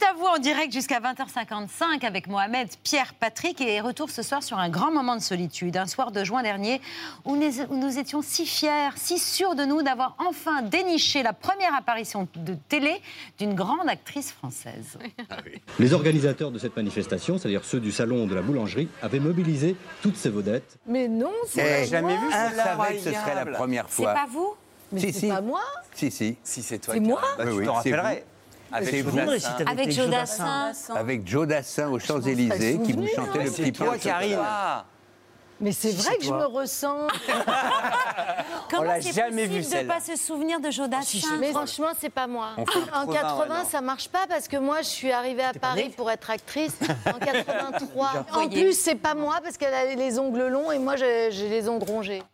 C'est à vous en direct jusqu'à 20h55 avec Mohamed, Pierre, Patrick et retour ce soir sur un grand moment de solitude, un soir de juin dernier où nous, étions si fiers, si sûrs de nous d'avoir enfin déniché la première apparition de télé d'une grande actrice française. Les organisateurs de cette manifestation, c'est-à-dire ceux du salon de la boulangerie, avaient mobilisé toutes ces vedettes. Mais non, c'est jamais vu, je savais que ce serait la première C'est fois. pas vous? Mais Si, c'est si. pas moi? Si, si. Si c'est toi. C'est moi? Bah, tu oui, t'en c'est rappellerais. Avec C'est Joe vous. Dassin. Avec Joe Dassin. Avec Joe Dassin aux Champs-Élysées qui vous chantait ouais. le C'est petit pain. Karine. Mais c'est vrai que je me ressens. Comment l'a c'est jamais possible vu, de celle-là. pas se souvenir de Joe Dassin Mais Franchement, c'est pas moi. En 80, 80, ouais, non. ça marche pas parce que moi, je suis arrivée à Paris pour être actrice en 83. En plus, c'est pas moi parce qu'elle a les ongles longs et moi, j'ai les ongles rongés.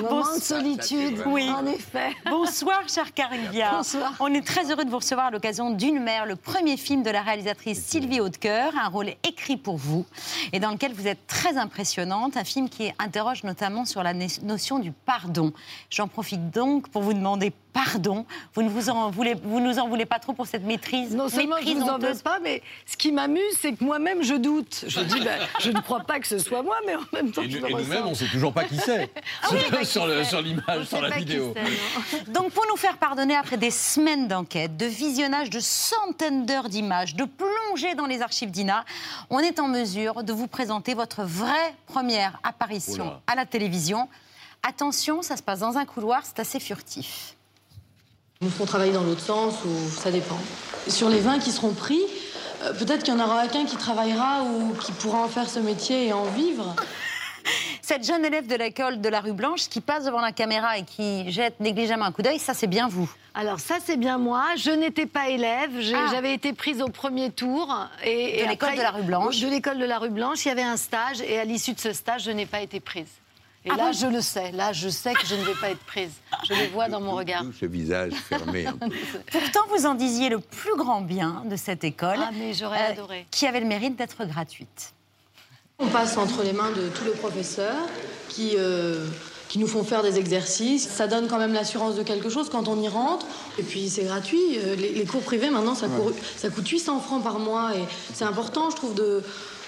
Moment de solitude. Oui. En effet. Bonsoir, chère Karine Viard. Bonsoir. On est très heureux de vous recevoir à l'occasion d'Une mère, le premier film de la réalisatrice Sylvie Hautecoeur, un rôle écrit pour vous et dans lequel vous êtes très impressionnante. Un film qui interroge notamment sur la no- notion du pardon. J'en profite donc pour vous demander pardon. Vous ne vous en voulez, vous nous en voulez pas trop pour cette maîtrise. Non seulement je vous en veux pas, mais ce qui m'amuse, c'est que moi-même, je doute. Je dis, ben, je ne crois pas que ce soit moi, mais en même temps, Et, je et nous-mêmes, on sait toujours pas qui c'est. sur le- sur l'image, sur la pas qui vidéo. Donc, pour nous faire pardonner après des semaines d'enquête, de visionnage de centaines d'heures d'images, de plongée dans les archives d'INA, on est en mesure de vous présenter votre vraie première apparition Oula. à la télévision. Attention, ça se passe dans un couloir, c'est assez furtif. Nous ferons travailler dans l'autre sens ou ça dépend. Sur les 20 qui seront pris, euh, peut-être qu'il y en aura qu'un qui travaillera ou qui pourra en faire ce métier et en vivre. Cette jeune élève de l'école de la rue Blanche qui passe devant la caméra et qui jette négligemment un coup d'œil, ça c'est bien vous. Alors ça, c'est bien moi. Je n'étais pas élève. Ah. J'avais été prise au premier tour. Et, De l'école de la rue Blanche. De l'école de la rue Blanche. Il y avait un stage. Et à l'issue de ce stage, je n'ai pas été prise. Et Ah là, bon je le sais. Là, je sais que je ne vais pas être prise. Je le vois dans mon regard. Tout ce visage fermé. un peu. Pourtant, vous en disiez le plus grand bien de cette école, Ah, mais j'aurais euh, adoré. qui avait le mérite d'être gratuite. On passe entre les mains de tous les professeurs qui, euh, qui nous font faire des exercices. Ça donne quand même l'assurance de quelque chose quand on y rentre. Et puis c'est gratuit. Euh, Les, les cours privés, maintenant, ça, court- ça coûte 800 francs par mois. Et c'est important, je trouve, de,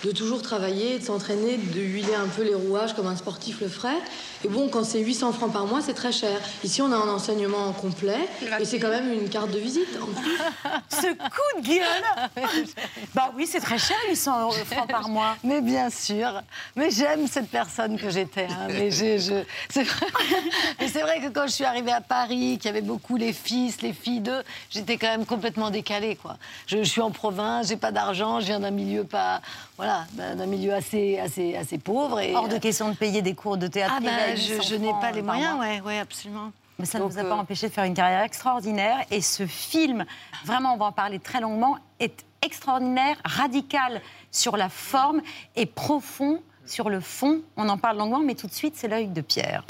de toujours travailler, de s'entraîner, de huiler un peu les rouages comme un sportif le ferait. Et bon, quand c'est 800 francs par mois, c'est très cher. Ici, on a un enseignement complet. Et c'est quand même une carte de visite. en plus. Ce coup de gueule Bah oui, c'est très cher, 800 francs par mois. Mais bien sûr, mais j'aime cette personne que j'étais. hein. Mais je, je- c'est vrai, mais c'est vrai que quand je suis arrivée à Paris, qu'il y avait beaucoup les fils, les filles d'eux, j'étais quand même complètement décalée. Quoi. Je, je suis en province, j'ai pas d'argent, je viens d'un milieu pas, voilà, d'un d'un milieu assez, assez, assez pauvre. Et, Hors de question de payer des cours de théâtre. Ah ben, je, 800 je n'ai pas les moyens, mois. ouais, ouais, absolument. Mais ça ne vous a pas euh, empêché de faire une carrière extraordinaire. Et ce film, vraiment, on va en parler très longuement, est extraordinaire, radical sur la forme et profond sur le fond. On en parle longuement, mais tout de suite, c'est l'œil de Pierre.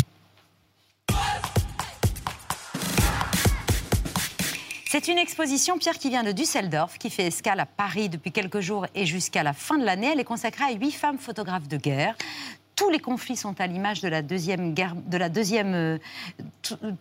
C'est une exposition, Pierre, qui vient de Düsseldorf, qui fait escale à Paris depuis quelques jours et jusqu'à la fin de l'année. Elle est consacrée à huit femmes photographes de guerre. Tous les conflits sont à l'image de la deuxième guerre, de la deuxième, euh,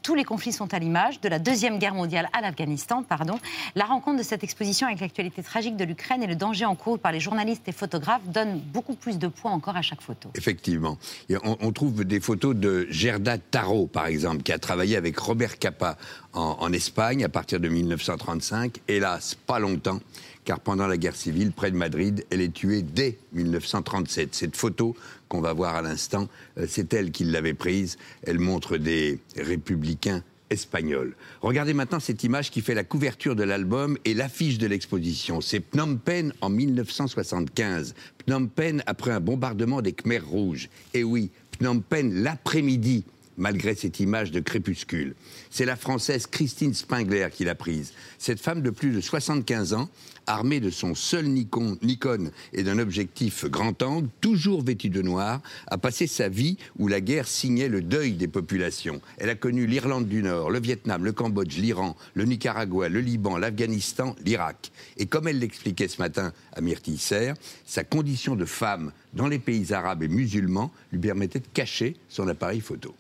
tous- les conflits sont à l'image de la deuxième guerre mondiale à l'Afghanistan, pardon. La rencontre de cette exposition avec l'actualité tragique de l'Ukraine et le danger encouru par les journalistes et photographes donne beaucoup plus de poids encore à chaque photo. Effectivement. On, trouve des photos de Gerda Taro, par exemple, qui a travaillé avec Robert Capa en, en Espagne à partir de 1935. Hélas, pas longtemps, car pendant la guerre civile, près de Madrid, elle est tuée dès 1937. Cette photo qu'on va voir à l'instant, euh, c'est elle qui l'avait prise. Elle montre des républicains espagnols. Regardez maintenant cette image qui fait la couverture de l'album et l'affiche de l'exposition. C'est Phnom Penh en 1975. Phnom Penh après un bombardement des Khmers rouges. Et oui, Phnom Penh l'après-midi malgré cette image de crépuscule. C'est la Française Christine Spengler qui l'a prise. Cette femme de plus de 75 ans armé de son seul Nikon, Nikon et d'un objectif grand angle, toujours vêtue de noir, a passé sa vie où la guerre signait le deuil des populations. Elle a connu l'Irlande du Nord, le Vietnam, le Cambodge, l'Iran, le Nicaragua, le Liban, l'Afghanistan, l'Irak. Et comme elle l'expliquait ce matin à Myrtille Serre, sa condition de femme dans les pays arabes et musulmans lui permettait de cacher son appareil photo.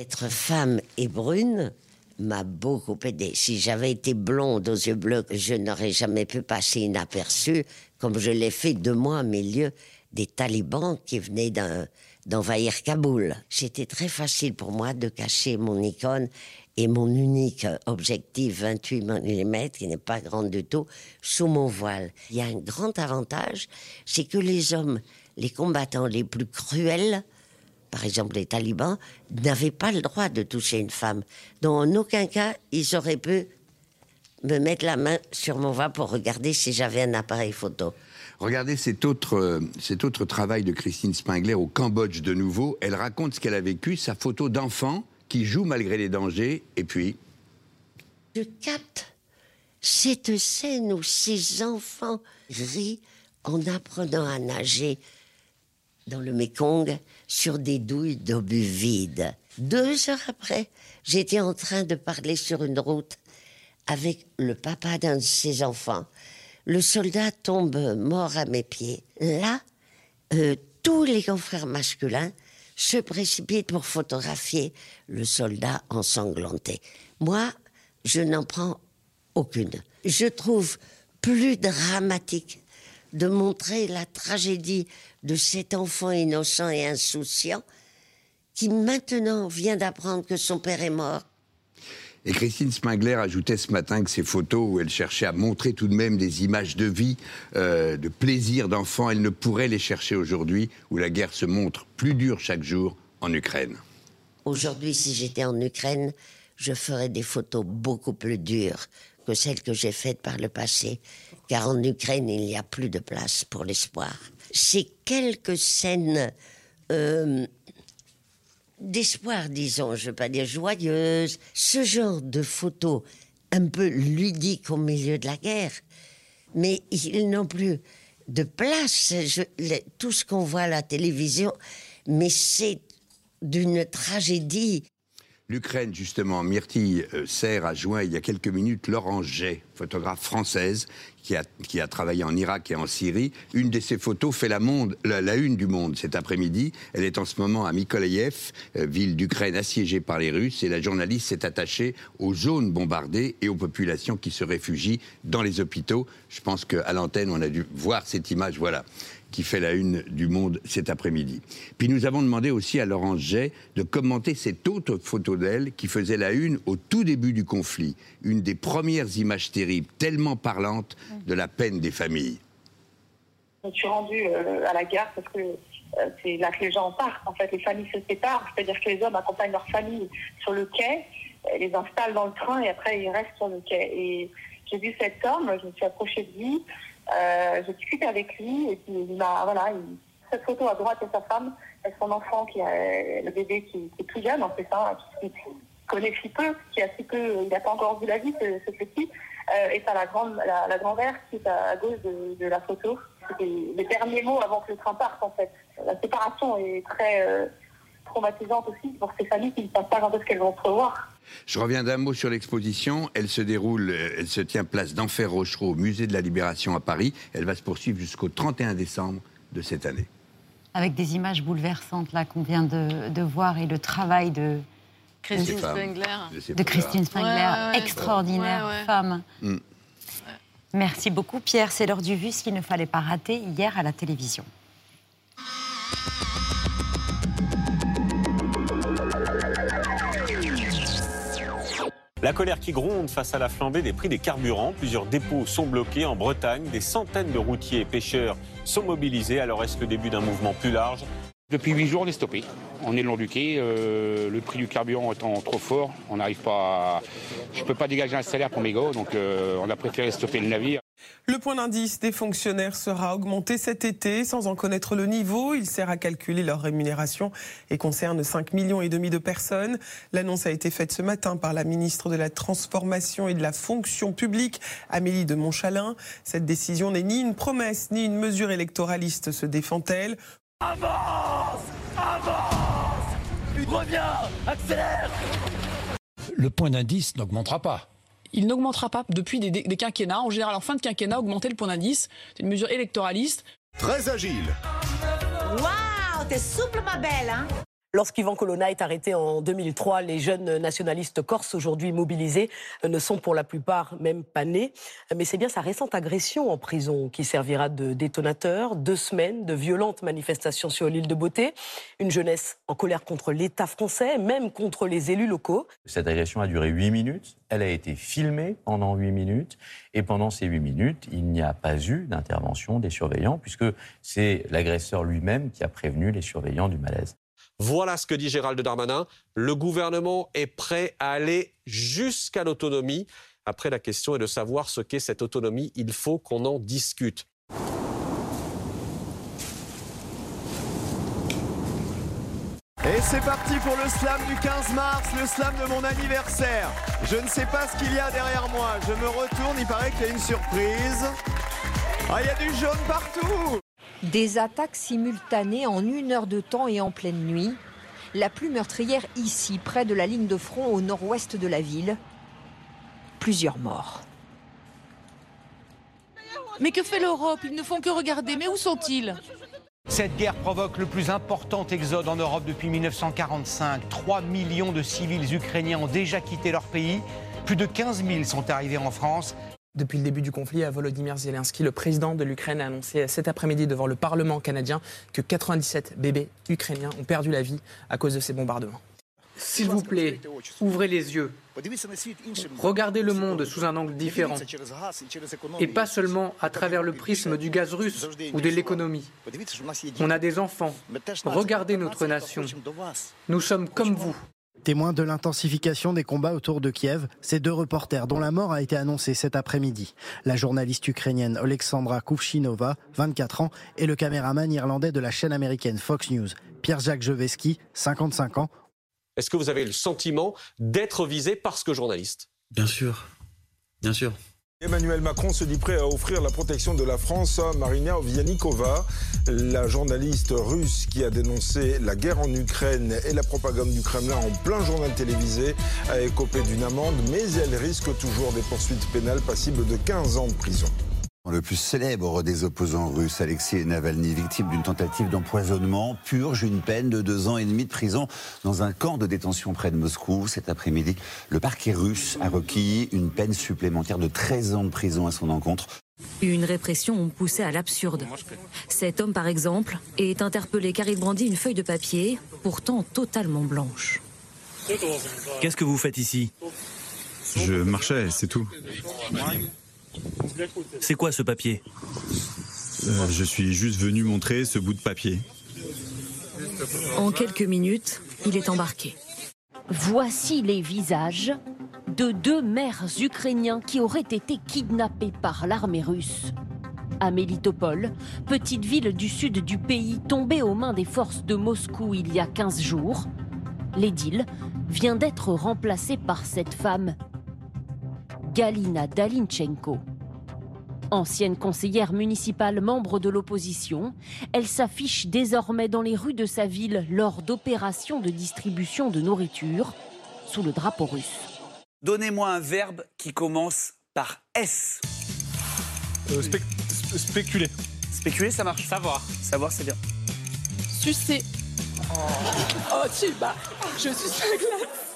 Être femme et brune m'a beaucoup aidé. Si j'avais été blonde aux yeux bleus, je n'aurais jamais pu passer inaperçue, comme je l'ai fait deux mois au milieu des talibans qui venaient d'envahir Kaboul. C'était très facile pour moi de cacher mon icône et mon unique objectif 28 mm, qui n'est pas grand du tout, sous mon voile. Il y a un grand avantage, c'est que les hommes, les combattants les plus cruels, par exemple les talibans, n'avaient pas le droit de toucher une femme. Donc en aucun cas, ils auraient pu me mettre la main sur mon voile pour regarder si j'avais un appareil photo. Regardez cet autre, euh, cet autre travail de Christine Spengler au Cambodge de nouveau. Elle raconte ce qu'elle a vécu, sa photo d'enfant qui joue malgré les dangers, et puis... Je capte cette scène où ces enfants rient en apprenant à nager dans le Mekong sur des douilles d'obus vides. Deux heures après, j'étais en train de parler sur une route avec le papa d'un de ses enfants. Le soldat tombe mort à mes pieds. Là, euh, tous les confrères masculins se précipitent pour photographier le soldat ensanglanté. Moi, je n'en prends aucune. Je trouve plus dramatique de montrer la tragédie de cet enfant innocent et insouciant qui maintenant vient d'apprendre que son père est mort. Et Christine Spengler ajoutait ce matin que ces photos où elle cherchait à montrer tout de même des images de vie, euh, de plaisir d'enfant, elle ne pourrait les chercher aujourd'hui où la guerre se montre plus dure chaque jour en Ukraine. Aujourd'hui, si j'étais en Ukraine, je ferais des photos beaucoup plus dures que celles que j'ai faites par le passé, car en Ukraine, il n'y a plus de place pour l'espoir. Ces quelques scènes euh, d'espoir, disons, je ne veux pas dire joyeuses, ce genre de photos un peu ludiques au milieu de la guerre, mais ils n'ont plus de place. tout ce qu'on voit à la télévision, mais c'est d'une tragédie. L'Ukraine, justement, Myrtille euh, Serre a joint il y a quelques minutes Laurence Jay, photographe française, qui a, qui a, travaillé en Irak et en Syrie. Une de ses photos fait la, une du monde cet après-midi. Elle est en ce moment à Mykolaïev, euh, ville d'Ukraine assiégée par les Russes, et la journaliste s'est attachée aux zones bombardées et aux populations qui se réfugient dans les hôpitaux. Je pense qu'à l'antenne, on a dû voir cette image. Voilà qui fait la une du Monde cet après-midi. Puis nous avons demandé aussi à Laurence Jay de commenter cette autre photo d'elle qui faisait la une au tout début du conflit, une des premières images terribles, tellement parlantes de la peine des familles. Je suis rendue euh, à la gare parce que euh, c'est là que les gens partent. En fait, les familles se séparent, c'est-à-dire que les hommes accompagnent leurs familles sur le quai, les installent dans le train et après ils restent sur le quai. Et j'ai vu cet homme, je me suis approchée de lui, euh, j'ai discuté avec lui et puis il m'a, voilà, cette photo à droite est sa femme, et son enfant qui a le bébé qui, est tout jeune en fait, hein, qui, connaît si peu, qui a si peu, il n'a pas encore vu la vie ce, petit, euh, et t'as la grande, la, grand-mère qui est à, gauche de, la photo. C'était les derniers mots avant que le train parte en fait. La séparation est très euh, traumatisante aussi pour ces familles qui ne savent pas quand est-ce qu'elles vont se revoir. Je reviens d'un mot sur l'exposition. Elle se déroule, elle se tient place d'Enfer Rochereau au Musée de la Libération à Paris. Elle va se poursuivre jusqu'au 31 décembre de cette année. Avec des images bouleversantes là qu'on vient de, voir et le travail de Christine Spengler. De Christine Spengler, extraordinaire femme. Mm. Merci beaucoup Pierre. C'est l'heure du vu, ce qu'il ne fallait pas rater hier à la télévision. La colère qui gronde face à la flambée des prix des carburants. Plusieurs dépôts sont bloqués en Bretagne. Des centaines de routiers et pêcheurs sont mobilisés. Alors est-ce le début d'un mouvement plus large? Depuis huit jours, on est stoppé. On est long du quai. Euh, le prix du carburant étant trop fort, on n'arrive pas. À... Je ne peux pas dégager un salaire pour mes gars, donc euh, on a préféré stopper le navire. Le point d'indice des fonctionnaires sera augmenté cet été sans en connaître le niveau. Il sert à calculer leur rémunération et concerne 5 millions et demi de personnes. L'annonce a été faite ce matin par la ministre de la Transformation et de la Fonction publique, Amélie de Montchalin. Cette décision n'est ni une promesse ni une mesure électoraliste, se défend-elle. Avance Avance Reviens Accélère Le point d'indice n'augmentera pas il n'augmentera pas depuis des, des, quinquennats. En général, en fin de quinquennat, augmenter le point d'indice, c'est une mesure électoraliste. Très agile. Waouh, t'es souple, ma belle, hein Lorsqu'Ivan Colonna est arrêté en 2003, les jeunes nationalistes corses aujourd'hui mobilisés ne sont pour la plupart même pas nés. Mais c'est bien sa récente agression en prison qui servira de détonateur. Deux semaines de violentes manifestations sur l'île de Beauté. Une jeunesse en colère contre l'État français, même contre les élus locaux. Cette agression a duré huit minutes. Elle a été filmée pendant huit minutes. Et pendant ces huit minutes, il n'y a pas eu d'intervention des surveillants puisque c'est l'agresseur lui-même qui a prévenu les surveillants du malaise. Voilà ce que dit Gérald Darmanin. Le gouvernement est prêt à aller jusqu'à l'autonomie. Après, la question est de savoir ce qu'est cette autonomie. Il faut qu'on en discute. Et c'est parti pour le slam du 15 mars, le slam de mon anniversaire. Je ne sais pas ce qu'il y a derrière moi. Je me retourne, il paraît qu'il y a une surprise. Ah, il y a du jaune partout des attaques simultanées en une heure de temps et en pleine nuit. La plus meurtrière ici, près de la ligne de front au nord-ouest de la ville. Plusieurs morts. Mais que fait l'Europe? Ils ne font que regarder. Mais où sont-ils? Cette guerre provoque le plus important exode en Europe depuis 1945. 3 millions de civils ukrainiens ont déjà quitté leur pays. Plus de 15 000 sont arrivés en France. Depuis le début du conflit, à Volodymyr Zelensky, le président de l'Ukraine, a annoncé cet après-midi devant le Parlement canadien que 97 bébés ukrainiens ont perdu la vie à cause de ces bombardements. S'il vous plaît, ouvrez les yeux. Regardez le monde sous un angle différent. Et pas seulement à travers le prisme du gaz russe ou de l'économie. On a des enfants. Regardez notre nation. Nous sommes comme vous. Témoins de l'intensification des combats autour de Kiev, ces deux reporters dont la mort a été annoncée cet après-midi. La journaliste ukrainienne Alexandra Kuvshinova, 24 ans, et le caméraman irlandais de la chaîne américaine Fox News, Pierre-Jacques Jeveski, 55 ans. Est-ce que vous avez le sentiment d'être visé parce que journaliste Bien sûr, bien sûr. Emmanuel Macron se dit prêt à offrir la protection de la France à Marina Ovianikova, la journaliste russe qui a dénoncé la guerre en Ukraine et la propagande du Kremlin en plein journal télévisé, a écopé d'une amende, mais elle risque toujours des poursuites pénales passibles de 15 ans de prison. Le plus célèbre des opposants russes, Alexei Navalny, victime d'une tentative d'empoisonnement, purge une peine de deux ans et demi de prison dans un camp de détention près de Moscou. Cet après-midi, le parquet russe a requis une peine supplémentaire de 13 ans de prison à son encontre. Une répression poussée à l'absurde. Cet homme, par exemple, est interpellé car il brandit une feuille de papier, pourtant totalement blanche. Qu'est-ce que vous faites ici? Je marchais, c'est tout. C'est quoi ce papier euh, Je suis juste venu montrer ce bout de papier. En quelques minutes, il est embarqué. Voici les visages de deux mères ukrainiens qui auraient été kidnappés par l'armée russe. À Melitopol, petite ville du sud du pays tombée aux mains des forces de Moscou il y a 15 jours, l'édile vient d'être remplacée par cette femme Galina Dalinchenko. Ancienne conseillère municipale membre de l'opposition, elle s'affiche désormais dans les rues de sa ville lors d'opérations de distribution de nourriture sous le drapeau russe. Donnez-moi un verbe qui commence par S. Euh, spéculer. Spéculer, ça marche. Savoir. Savoir, c'est bien. Sucer. Oh, oh tu Je suis sur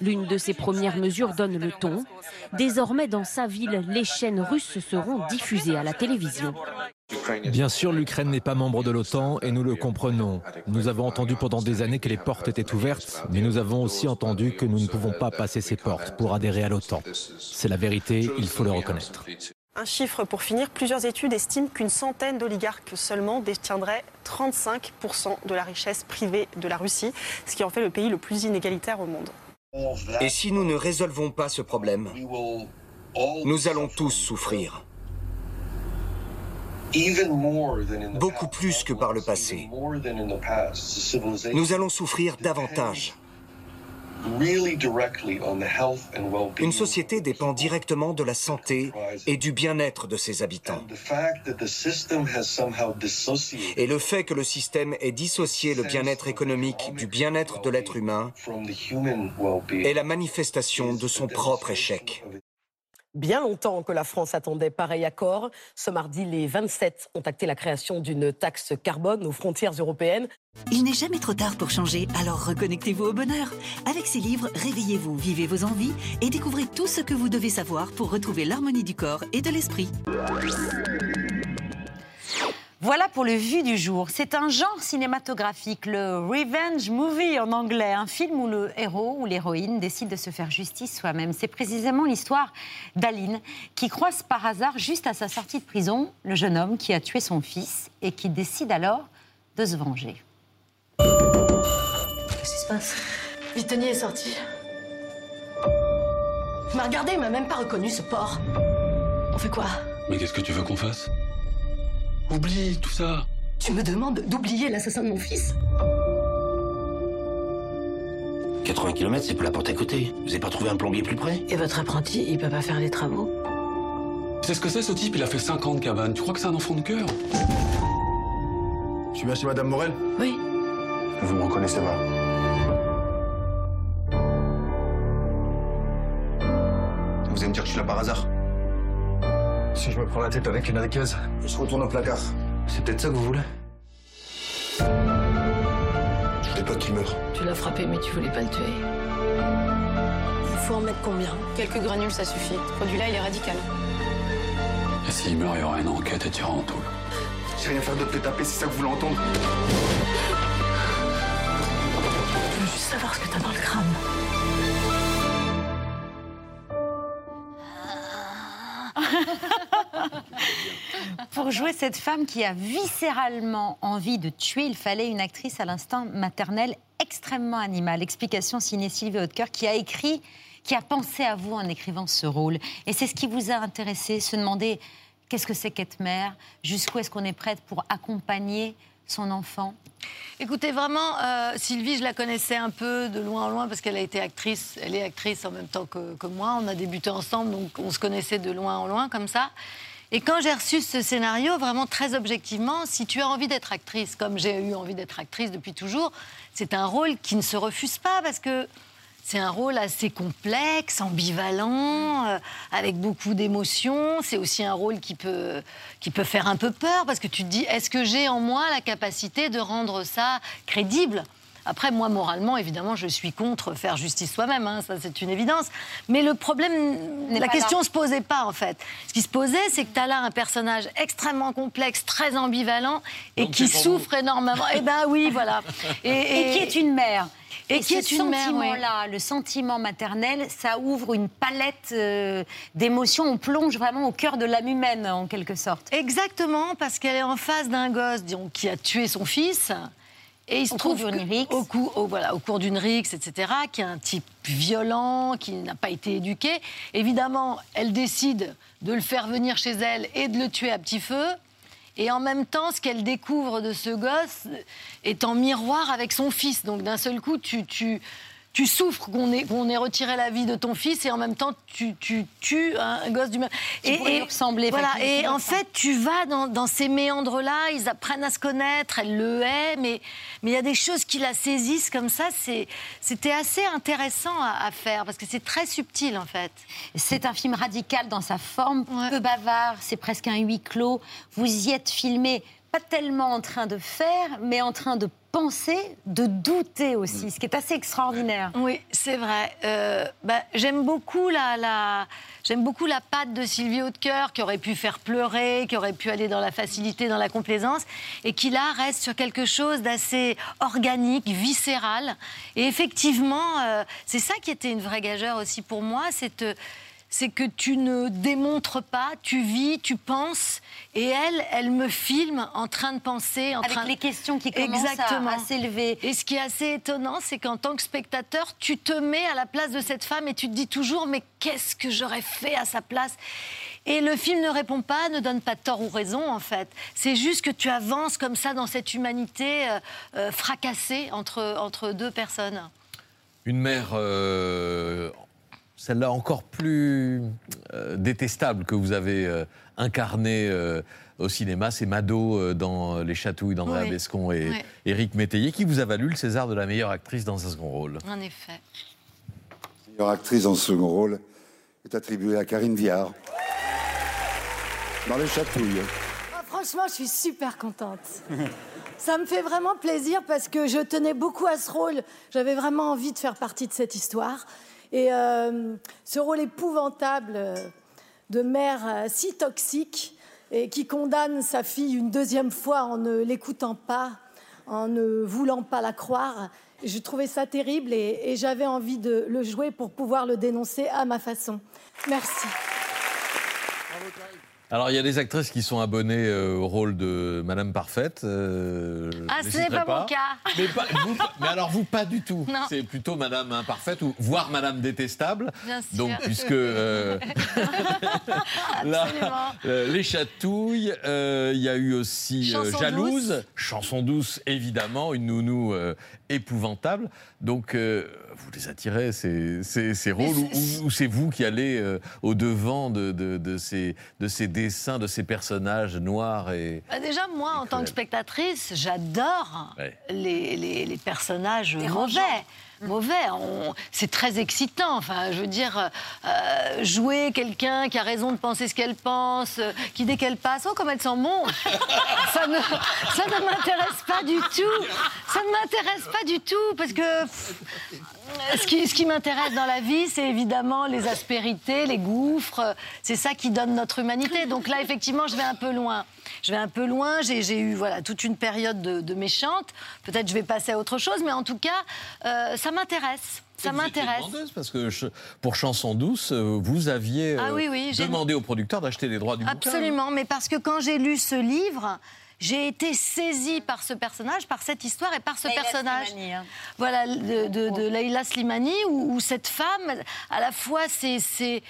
L'une de ses premières mesures donne le ton. Désormais, dans sa ville, les chaînes russes seront diffusées à la télévision. Bien sûr, l'Ukraine n'est pas membre de l'OTAN et nous le comprenons. Nous avons entendu pendant des années que les portes étaient ouvertes, mais nous avons aussi entendu que nous ne pouvons pas passer ces portes pour adhérer à l'OTAN. C'est la vérité, il faut le reconnaître. Un chiffre pour finir, plusieurs études estiment qu'une centaine d'oligarques seulement détiendraient 35% de la richesse privée de la Russie, ce qui en fait le pays le plus inégalitaire au monde. Et si nous ne résolvons pas ce problème, nous allons tous souffrir. Beaucoup plus que par le passé. Nous allons souffrir davantage. Une société dépend directement de la santé et du bien-être de ses habitants. Et le fait que le système ait dissocié le bien-être économique du bien-être de l'être humain est la manifestation de son propre échec bien longtemps que la France attendait pareil accord. Ce mardi, les 27 ont acté la création d'une taxe carbone aux frontières européennes. Il n'est jamais trop tard pour changer, alors reconnectez-vous au bonheur. Avec ces livres, réveillez-vous, vivez vos envies et découvrez tout ce que vous devez savoir pour retrouver l'harmonie du corps et de l'esprit. Voilà pour le vu du jour. C'est un genre cinématographique, le revenge movie en anglais, un film où le héros ou l'héroïne décide de se faire justice soi-même. C'est précisément l'histoire d'Aline qui croise par hasard, juste à sa sortie de prison, le jeune homme qui a tué son fils et qui décide alors de se venger. Qu'est-ce qui se passe? Vitonier est sorti. Il m'a regardé, il m'a même pas reconnu ce porc. On fait quoi? Mais qu'est-ce que tu veux qu'on fasse? Oublie tout ça. Tu me demandes d'oublier l'assassin de mon fils 80 km, c'est pas la porte à côté. Vous avez pas trouvé un plombier plus près Et votre apprenti, il peut pas faire les travaux Tu sais ce que c'est, ce type? Il a fait 50 cabanes. Tu crois que c'est un enfant de cœur? Je suis bien chez Madame Morel? Oui. Vous me reconnaissez pas Vous allez me dire que je suis là par hasard? Si je me prends la tête avec une arqueuse, je retourne au placard. C'est peut-être ça que vous voulez Je voulais pas qu'il meure. Tu l'as frappé, mais tu voulais pas le tuer. Il faut en mettre combien? Quelques granules, ça suffit. Ce produit-là, il est radical. Et s'il meurt, il y aura une enquête et tu en tout. J'ai rien faire de te taper, c'est ça que vous voulez entendre Je veux juste savoir ce que t'as dans le crâne. Jouer cette femme qui a viscéralement envie de tuer, il fallait une actrice à l'instant maternel extrêmement animale. Explication signée Sylvie Hautecoeur qui a écrit, qui a pensé à vous en écrivant ce rôle. Et c'est ce qui vous a intéressé, se demander qu'est-ce que c'est qu'être mère, jusqu'où est-ce qu'on est prête pour accompagner son enfant? Écoutez, vraiment, euh, Sylvie, je la connaissais un peu de loin en loin parce qu'elle a été actrice, elle est actrice en même temps que, que, moi. On a débuté ensemble, donc on se connaissait de loin en loin comme ça. Et quand j'ai reçu ce scénario, vraiment très objectivement, si tu as envie d'être actrice, comme j'ai eu envie d'être actrice depuis toujours, c'est un rôle qui ne se refuse pas parce que c'est un rôle assez complexe, ambivalent, euh, avec beaucoup d'émotions. C'est aussi un rôle qui peut, qui peut faire un peu peur parce que tu te dis, est-ce que j'ai en moi la capacité de rendre ça crédible? Après, moi, moralement, évidemment, je suis contre faire justice soi-même, hein, ça c'est une évidence. Mais le problème, la question ne se posait pas en fait. Ce qui se posait, c'est que tu as là un personnage extrêmement complexe, très ambivalent et qui souffre énormément. Eh ben oui, voilà. Et, et qui est une mère. Et, qui est une mère, là le sentiment maternel, ça ouvre une palette euh, d'émotions. On plonge vraiment au cœur de l'âme humaine, en quelque sorte. Exactement, parce qu'elle est en face d'un gosse disons, qui a tué son fils. Et il se au trouve cours au, voilà, au cours d'une rixe, etc., qui est un type violent, qui n'a pas été éduqué. Évidemment, elle décide de le faire venir chez elle et de le tuer à petit feu. Et en même temps, ce qu'elle découvre de ce gosse est en miroir avec son fils. Donc d'un seul coup, tu, tu, tu souffres qu'on ait, qu'on ait retiré la vie de ton fils et en même temps, tu, tu tues un gosse du même. Et, et ressembler. Voilà. Et en fait, tu vas dans, dans ces méandres-là, ils apprennent à se connaître, elle le hait, mais mais il y a des choses qui la saisissent comme ça. C'est, c'était assez intéressant à, à, faire parce que c'est très subtil en fait. C'est un film radical dans sa forme, ouais. peu bavard, c'est presque un huis clos. Vous y êtes filmé pas tellement en train de faire, mais en train de penser, de douter aussi, ce qui est assez extraordinaire. Oui, c'est vrai. Euh, bah, j'aime beaucoup la, j'aime beaucoup la patte de Sylvie Hautecoeur, qui aurait pu faire pleurer, qui aurait pu aller dans la facilité, dans la complaisance, et qui là reste sur quelque chose d'assez organique, viscéral. Et effectivement, euh, c'est ça qui était une vraie gageure aussi pour moi, c'est c'est que tu ne démontres pas, tu vis, tu penses, et elle, elle me filme en train de penser, en avec train les questions qui commencent Exactement. à, à s'élever. Et ce qui est assez étonnant, c'est qu'en tant que spectateur, tu te mets à la place de cette femme et tu te dis toujours, mais qu'est-ce que j'aurais fait à sa place? Et le film ne répond pas, ne donne pas tort ou raison, en fait. C'est juste que tu avances comme ça dans cette humanité euh, euh, fracassée entre, entre deux personnes. Une mère, euh, celle-là encore plus euh, détestable que vous avez euh, incarnée euh, au cinéma, c'est Mado euh, dans Les Chatouilles d'Andrea Oui. Bescon et. Éric Métayer, qui vous a valu le César de la meilleure actrice dans un second rôle. En effet. La meilleure actrice en second rôle est attribuée à Karine Viard. Dans Les Chatouilles. Ah, franchement, je suis super contente. Ça me fait vraiment plaisir parce que je tenais beaucoup à ce rôle. J'avais vraiment envie de faire partie de cette histoire. Et euh, ce rôle épouvantable de mère euh, si toxique et qui condamne sa fille une deuxième fois en ne l'écoutant pas, en ne voulant pas la croire. Je trouvais ça terrible et j'avais envie de le jouer pour pouvoir le dénoncer à ma façon. Merci. Alors, il y a des actrices qui sont abonnées euh, au rôle de Madame Parfaite. euh, je Ah, les ce n'est citerai pas mon cas. Mais, pas- vous- mais alors, vous, pas du tout. Non. C'est plutôt Madame Imparfaite ou voire Madame Détestable. Bien sûr. Donc, puisque. euh, là, Absolument. euh, les chatouilles, euh, il y a eu aussi euh, Chanson Jalouse, chanson douce, évidemment, une nounou euh, épouvantable. Donc, euh, vous les attirez, ces, ces, ces rôles, ou, c'est vous qui allez euh, au-devant de, de, de ces, de ces dessins, de ces personnages noirs et. Bah, déjà, moi, en tant que spectatrice, j'adore Ouais. les, les- les personnages mauvais. Mauvais, On- c'est très excitant. Enfin, je veux dire, euh, jouer quelqu'un qui a raison de penser ce qu'elle pense, euh, qui dès qu'elle passe, oh comme elle sent bon, ça ne, ça ne m'intéresse pas du tout. Ça ne m'intéresse pas du tout parce que pff, ce qui, ce qui m'intéresse dans la vie, c'est évidemment les aspérités, les gouffres. C'est ça qui donne notre humanité. Donc là, effectivement, je vais un peu loin. Je vais un peu loin. J'ai eu voilà toute une période de, de méchante. Peut-être je vais passer à autre chose, mais en tout cas, euh, ça m'intéresse. Ça m'intéresse. Parce que je- pour Chanson douce, euh, vous aviez Ah euh, oui, oui, j'ai- demandé au producteur d'acheter les droits du bouquin. Absolument, mais parce que quand j'ai lu ce livre, j'ai été saisie par ce personnage, par cette histoire et par ce Leïla personnage. Slimani, hein. Voilà, de, de, de Leïla Slimani, où, où cette femme, à la fois, c'est.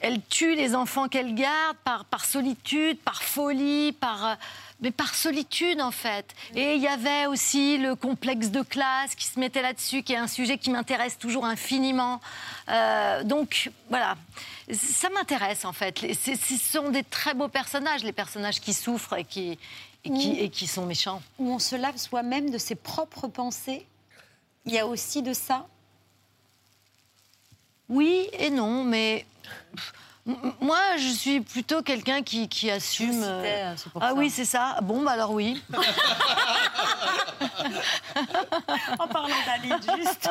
Elle tue les enfants qu'elle garde par, par solitude, par folie, par, euh, mais par solitude en fait. Et il y avait aussi le complexe de classe qui se mettait là-dessus, qui est un sujet qui m'intéresse toujours infiniment. Euh, donc voilà, ça m'intéresse en fait. Ce sont des très beaux personnages, les personnages qui souffrent et qui, et qui, et qui sont méchants. Où on se lave soi-même de ses propres pensées. Il y a aussi de ça. Oui et non, mais moi, je suis plutôt quelqu'un qui, qui assume. euh, pour ah ça. oui, c'est ça. Bon, bah alors oui. en parlant d'Aline, juste.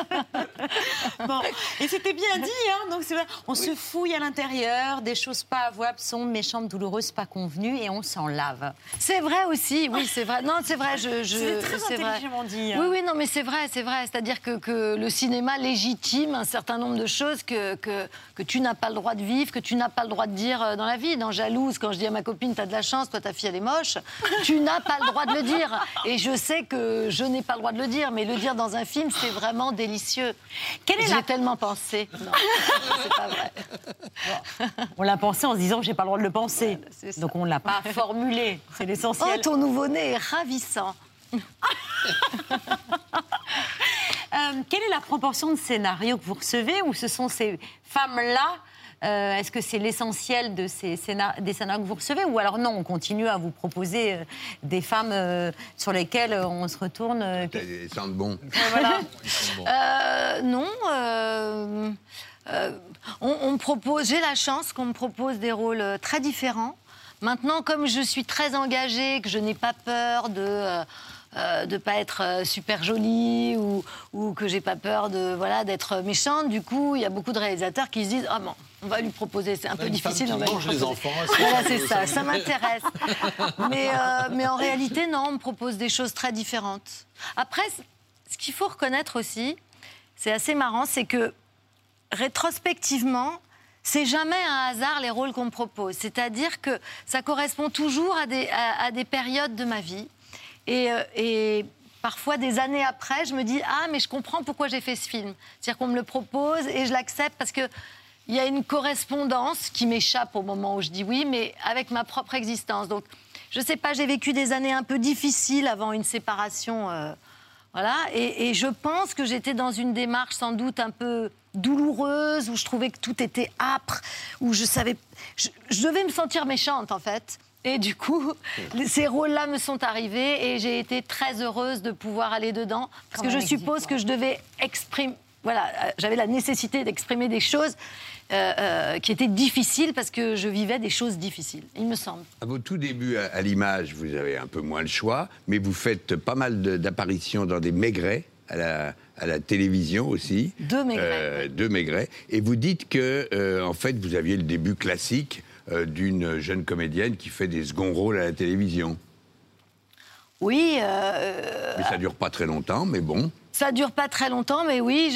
bon, et c'était bien dit, hein, donc c'est vrai. On se fouille à l'intérieur, des choses pas avouables, sombres, méchantes, douloureuses, pas convenues, et on s'en lave. C'est vrai aussi, oui, c'est vrai. Non, c'est vrai, je. je C'est très c'est vrai. intelligemment dit. hein. Oui, oui, non, mais c'est vrai, c'est vrai. C'est-à-dire que, que le cinéma légitime un certain nombre de choses que, que, que tu n'as pas le droit de vivre, que tu n'as pas le droit de dire euh, dans la vie. Dans Jalouse, quand je dis à ma copine, t'as de la chance, toi, ta fille, elle est moche, tu n'as pas le droit de le dire. Et je sais que je n'ai pas le droit de le dire, mais le dire dans un film, c'est vraiment délicieux. Quelle est J'ai la- tellement pensé. Non, c'est pas vrai. On l'a pensé en se disant que j'ai pas le droit de le penser. donc on l'a pas formulé. C'est Oh, l'essentiel. ton nouveau-né est ravissant. Euh, quelle est la proportion de scénarios que vous recevez où ce sont ces femmes-là euh, Est-ce que c'est l'essentiel de ces scénar- des scénarios que vous recevez Ou alors non, on continue à vous proposer euh, des femmes euh, sur lesquelles on se retourne euh, Ils sentent bon. voilà. Non. on, on me propose, j'ai la chance qu'on me propose des rôles très différents. Maintenant, comme je suis très engagée, que je n'ai pas peur de. euh, de pas être super jolie ou, ou que j'ai pas peur de voilà d'être méchante. Du coup, il y a beaucoup de réalisateurs qui se disent ah bon, on va lui proposer, c'est un peu difficile. qui on va lui mange les enfants, Voilà, c'est ça, ça m'intéresse. mais, euh, mais en réalité, non, on me propose des choses très différentes. Après, ce qu'il faut reconnaître aussi, c'est assez marrant, c'est que rétrospectivement, c'est jamais un hasard les rôles qu'on me propose. C'est-à-dire que ça correspond toujours à des, à, à des périodes de ma vie. Et, euh, et parfois, des années après, je me dis Ah, mais je comprends pourquoi j'ai fait ce film. C'est-à-dire qu'on me le propose et je l'accepte parce que. Il y a une correspondance qui m'échappe au moment où je dis oui, mais avec ma propre existence. Donc, je sais pas, j'ai vécu des années un peu difficiles avant une séparation. euh, voilà, et, et je pense que j'étais dans une démarche sans doute un peu douloureuse, où je trouvais que tout était âpre, où je savais. Je, je devais me sentir méchante, en fait. Et du coup, ces rôles-là me sont arrivés et j'ai été très heureuse de pouvoir aller dedans. Parce Quand que je suppose que je devais exprimer. Voilà, euh, j'avais la nécessité d'exprimer des choses euh, euh, qui étaient difficiles parce que je vivais des choses difficiles, il me semble. À vos tout débuts à, à l'image, vous avez un peu moins le choix, mais vous faites pas mal de- d'apparitions dans des maigrets à la, à la télévision aussi. Deux Maigret. Euh, deux Maigret. Et vous dites que, euh, en fait, vous aviez le début classique euh, d'une jeune comédienne qui fait des seconds rôles à la télévision. Oui, Mais ça dure pas très longtemps, mais bon. Ça dure pas très longtemps, mais oui,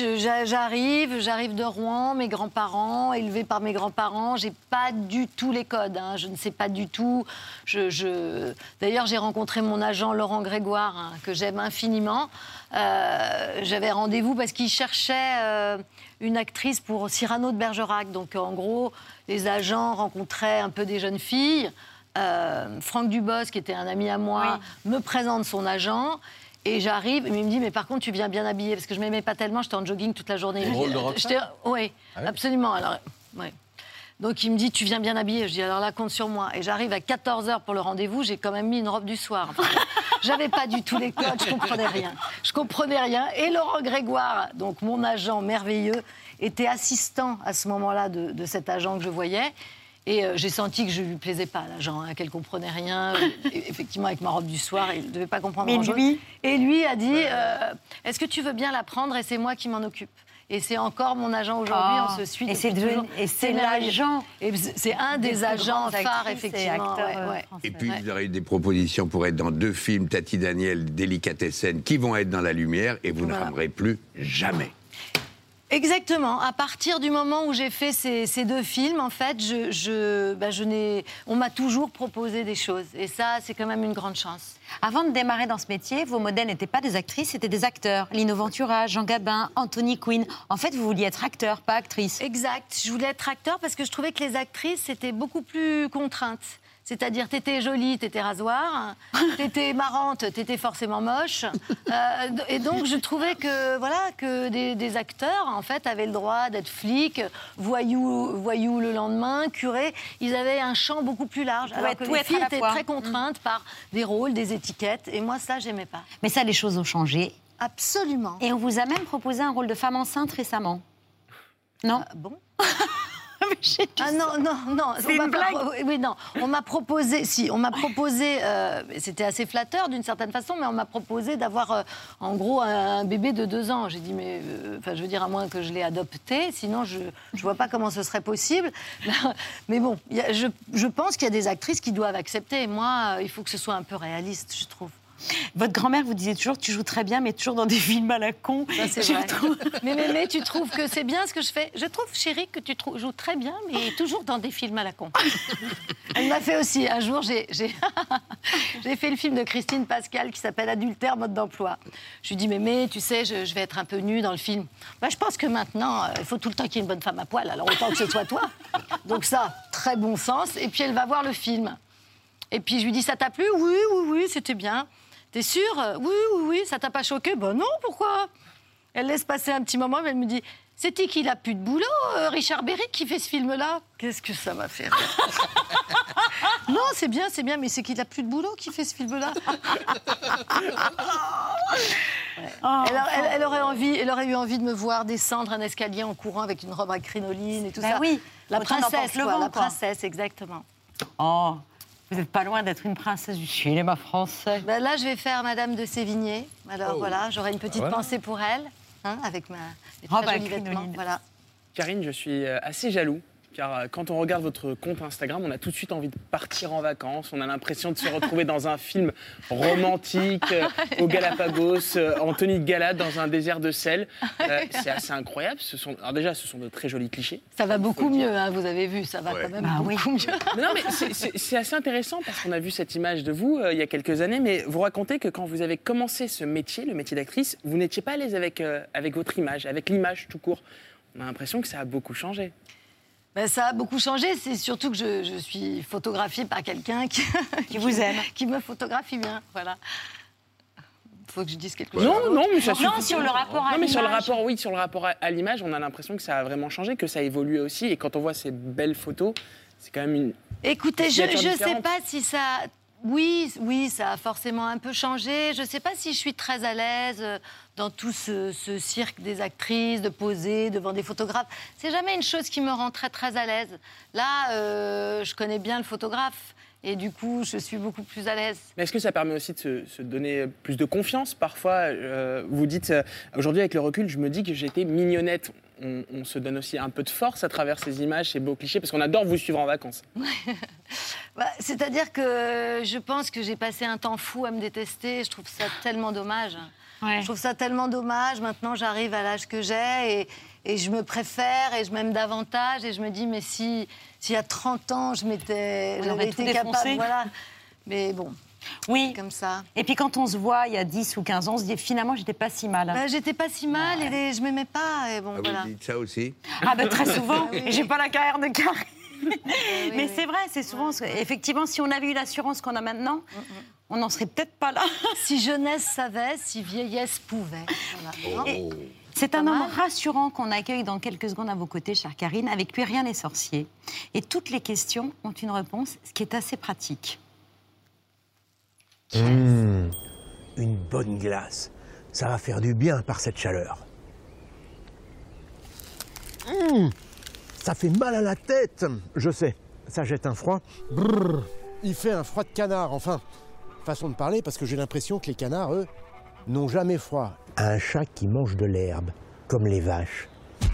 j'arrive, j'arrive de Rouen, mes grands-parents, élevés par mes grands-parents. J'ai pas du tout les codes, hein, je ne sais pas du tout. Je, je- D'ailleurs, j'ai rencontré mon agent Laurent Grégoire, hein, que j'aime infiniment. Euh, J'avais rendez-vous parce qu'il cherchait euh, une actrice pour Cyrano de Bergerac. Donc, en gros, les agents rencontraient un peu des jeunes filles. Euh, Franck Dubos, qui était un ami à moi, me présente son agent. Et j'arrive, mais il me dit, mais par contre, tu viens bien habillée, parce que je m'aimais pas tellement, j'étais en jogging toute la journée. Dit, de Oui, Ah ouais absolument. Alors, ouais. Donc il me dit, tu viens bien habillée. Je dis, alors là, compte sur moi. Et j'arrive à 14h pour le rendez-vous, j'ai quand même mis une robe du soir. Enfin, J'avais pas du tout les codes, je comprenais rien. Je comprenais rien. Et Laurent Grégoire, donc mon agent merveilleux, était assistant à ce moment-là de, de cet agent que je voyais. Et euh, j'ai senti que je lui plaisais pas, l'agent, hein, qu'elle comprenait rien. Et effectivement, avec ma robe du soir, il ne devait pas comprendre Mais grand-chose. lui? Et lui a dit euh, Est-ce que tu veux bien la prendre et c'est moi qui m'en occupe? Et c'est encore mon agent aujourd'hui, Oh. on se suit. Et c'est et l'agent Et C'est un des agents phares, actrices et effectivement. acteurs, ouais, euh, ouais. Et puis, vous aurez eu des propositions pour être dans deux films, Tati Daniel, Délicatessen, qui vont être dans la lumière, et vous ne ramerez plus jamais. Exactement. À partir du moment où j'ai fait ces, ces deux films, en fait, je, je, bah, je n'ai, on m'a toujours proposé des choses. Et ça, c'est quand même une grande chance. Avant de démarrer dans ce métier, vos modèles n'étaient pas des actrices, c'était des acteurs. Lino Ventura, Jean Gabin, Anthony Quinn. En fait, vous vouliez être acteur, pas actrice. Exact. Je voulais être acteur parce que je trouvais que les actrices, c'était beaucoup plus contrainte. C'est-à-dire, t'étais jolie, t'étais rasoir, t'étais marrante, t'étais forcément moche. Euh, et donc, je trouvais que, voilà, que des, des acteurs, en fait, avaient le droit d'être flics, voyous, voyous le lendemain, curés. Ils avaient un champ beaucoup plus large. Alors pouvez que les filles étaient fois. très contraintes par des rôles, des étiquettes. Et moi, ça, j'aimais pas. Mais ça, les choses ont changé. Absolument. Et on vous a même proposé un rôle de femme enceinte récemment. Non? Bon Ah non, non, non. C'est on m'a une pas blague pro- Oui, non. On m'a proposé, si, on m'a proposé, euh, c'était assez flatteur d'une certaine façon, mais on m'a proposé d'avoir euh, en gros un, bébé de deux ans. J'ai dit, mais, euh, enfin, je veux dire, à moins que je l'ai adopté, sinon je ne vois pas comment ce serait possible. mais bon, il y a- je, je pense qu'il y a des actrices qui doivent accepter. Moi, il faut que ce soit un peu réaliste, je trouve. Votre grand-mère vous disait toujours tu joues très bien, mais toujours dans des films à la con. Ça, c'est Je vrai. trouve- Mais, mais, mais tu trouves que c'est bien ce que je fais? Je trouve, chérie, que tu trou- joues très bien, mais toujours dans des films à la con. Elle m'a fait aussi. Un jour, j'ai fait le film de Christine Pascal qui s'appelle Adultère, mode d'emploi. Je lui dis, mais, mais tu sais, je, je vais être un peu nue dans le film. Bah, je pense que maintenant, euh, il faut tout le temps qu'il y ait une bonne femme à poil, alors autant que ce soit toi. Donc ça, très bon sens. Et puis elle va voir le film. Et puis je lui dis, ça t'a plu? Oui, oui, oui, c'était bien. T'es sûre Oui, oui, oui, ça t'a pas choqué? Ben non, pourquoi? Elle laisse passer un petit moment, mais elle me dit, c'était qu'il a plus de boulot, euh, Richard Berry, qui fait ce film-là? Qu'est-ce que ça m'a fait rire. Non, c'est bien, c'est bien, mais c'est qu'il a plus de boulot qui fait ce film-là. Ouais. elle, a- elle- elle aurait envie, elle aurait eu envie de me voir descendre un escalier en courant avec une robe à crinoline et tout Bah ça. oui, la autant princesse, le vent, la quoi. princesse, exactement. Oh, vous n'êtes pas loin d'être une princesse du cinéma français. Ben là, je vais faire Madame de Sévigné. Alors Oh. voilà, j'aurai une petite Voilà. pensée pour elle, hein, avec ma mes Robe très à jolis vêtements. Voilà. Karine, je suis euh, assez jaloux. Car euh, quand on regarde votre compte Instagram, on a tout de suite envie de partir en vacances. On a l'impression de se retrouver dans un film romantique, euh, au Galapagos, euh, en tenue de gala dans un désert de sel. Euh, c'est assez incroyable. Ce sont, alors déjà, ce sont de très jolis clichés. Ça va beaucoup mieux, hein, vous avez vu, ça va quand même Bah beaucoup mieux. Mais non, mais c'est- assez intéressant parce qu'on a vu cette image de vous euh, il y a quelques années, mais vous racontez que quand vous avez commencé ce métier, le métier d'actrice, vous n'étiez pas à l'aise avec, euh, avec votre image, avec l'image tout court. On a l'impression que ça a beaucoup changé. Ben, ça a beaucoup changé. C'est surtout que je, je suis photographiée par quelqu'un qui, Qui vous aime. qui me photographie bien. Voilà. Faut que je dise quelque chose. Non, non, mais ça Non, suffit. sur le rapport à Non, mais sur le l'image. rapport, oui, sur le rapport à, l'image, on a l'impression que ça a vraiment changé, que ça a évolué aussi. Et quand on voit ces belles photos, c'est quand même une. Écoutez, je ne sais pas si ça. Oui, oui, ça a forcément un peu changé. Je ne sais pas si je suis très à l'aise euh, dans tout ce, ce cirque des actrices, de poser devant des photographes. C'est jamais une chose qui me rend très très à l'aise. Là, euh, je connais bien le photographe et du coup, je suis beaucoup plus à l'aise. Mais est-ce que ça permet aussi de se, se donner plus de confiance parfois euh, Vous dites, euh, aujourd'hui avec le recul, je me dis que j'étais mignonnette. On, on se donne aussi un peu de force à travers ces images, ces beaux clichés, parce qu'on adore vous suivre en vacances. Bah, C'est-à-dire que je pense que j'ai passé un temps fou à me détester. Je trouve ça tellement dommage. Je trouve ça tellement dommage. Maintenant, j'arrive à l'âge que j'ai et, et je me préfère et je m'aime davantage. Et je me dis, mais si, s'il y a 30 ans, je m'étais, j'avais été capable. défoncé. Voilà. Mais bon. Oui. Comme ça. Et puis quand on se voit il y a 10 ou 15 ans, on se dit finalement, j'étais pas si mal. Bah, j'étais pas si mal et les- je m'aimais pas. Et bon, Ah, voilà. Vous dites ça aussi Ah ben très souvent, Oui. j'ai pas la carrière de Karine. Mais oui. c'est vrai, c'est souvent. ce- Effectivement, si on avait eu l'assurance qu'on a maintenant, on n'en serait peut-être pas là. Si jeunesse savait, si vieillesse pouvait. Voilà. Et C'est un homme rassurant qu'on accueille dans quelques secondes à vos côtés, chère Karine. Avec lui, rien n'est sorcier. Et toutes les questions ont une réponse, ce qui est assez pratique. Mmh, une bonne glace. Ça va faire du bien par cette chaleur. Mmh, ça fait mal à la tête. Je sais, ça jette un froid. Brrr, il fait un froid de canard, enfin. Façon de parler, parce que j'ai l'impression que les canards, eux, n'ont jamais froid. Un chat qui mange de l'herbe, comme les vaches.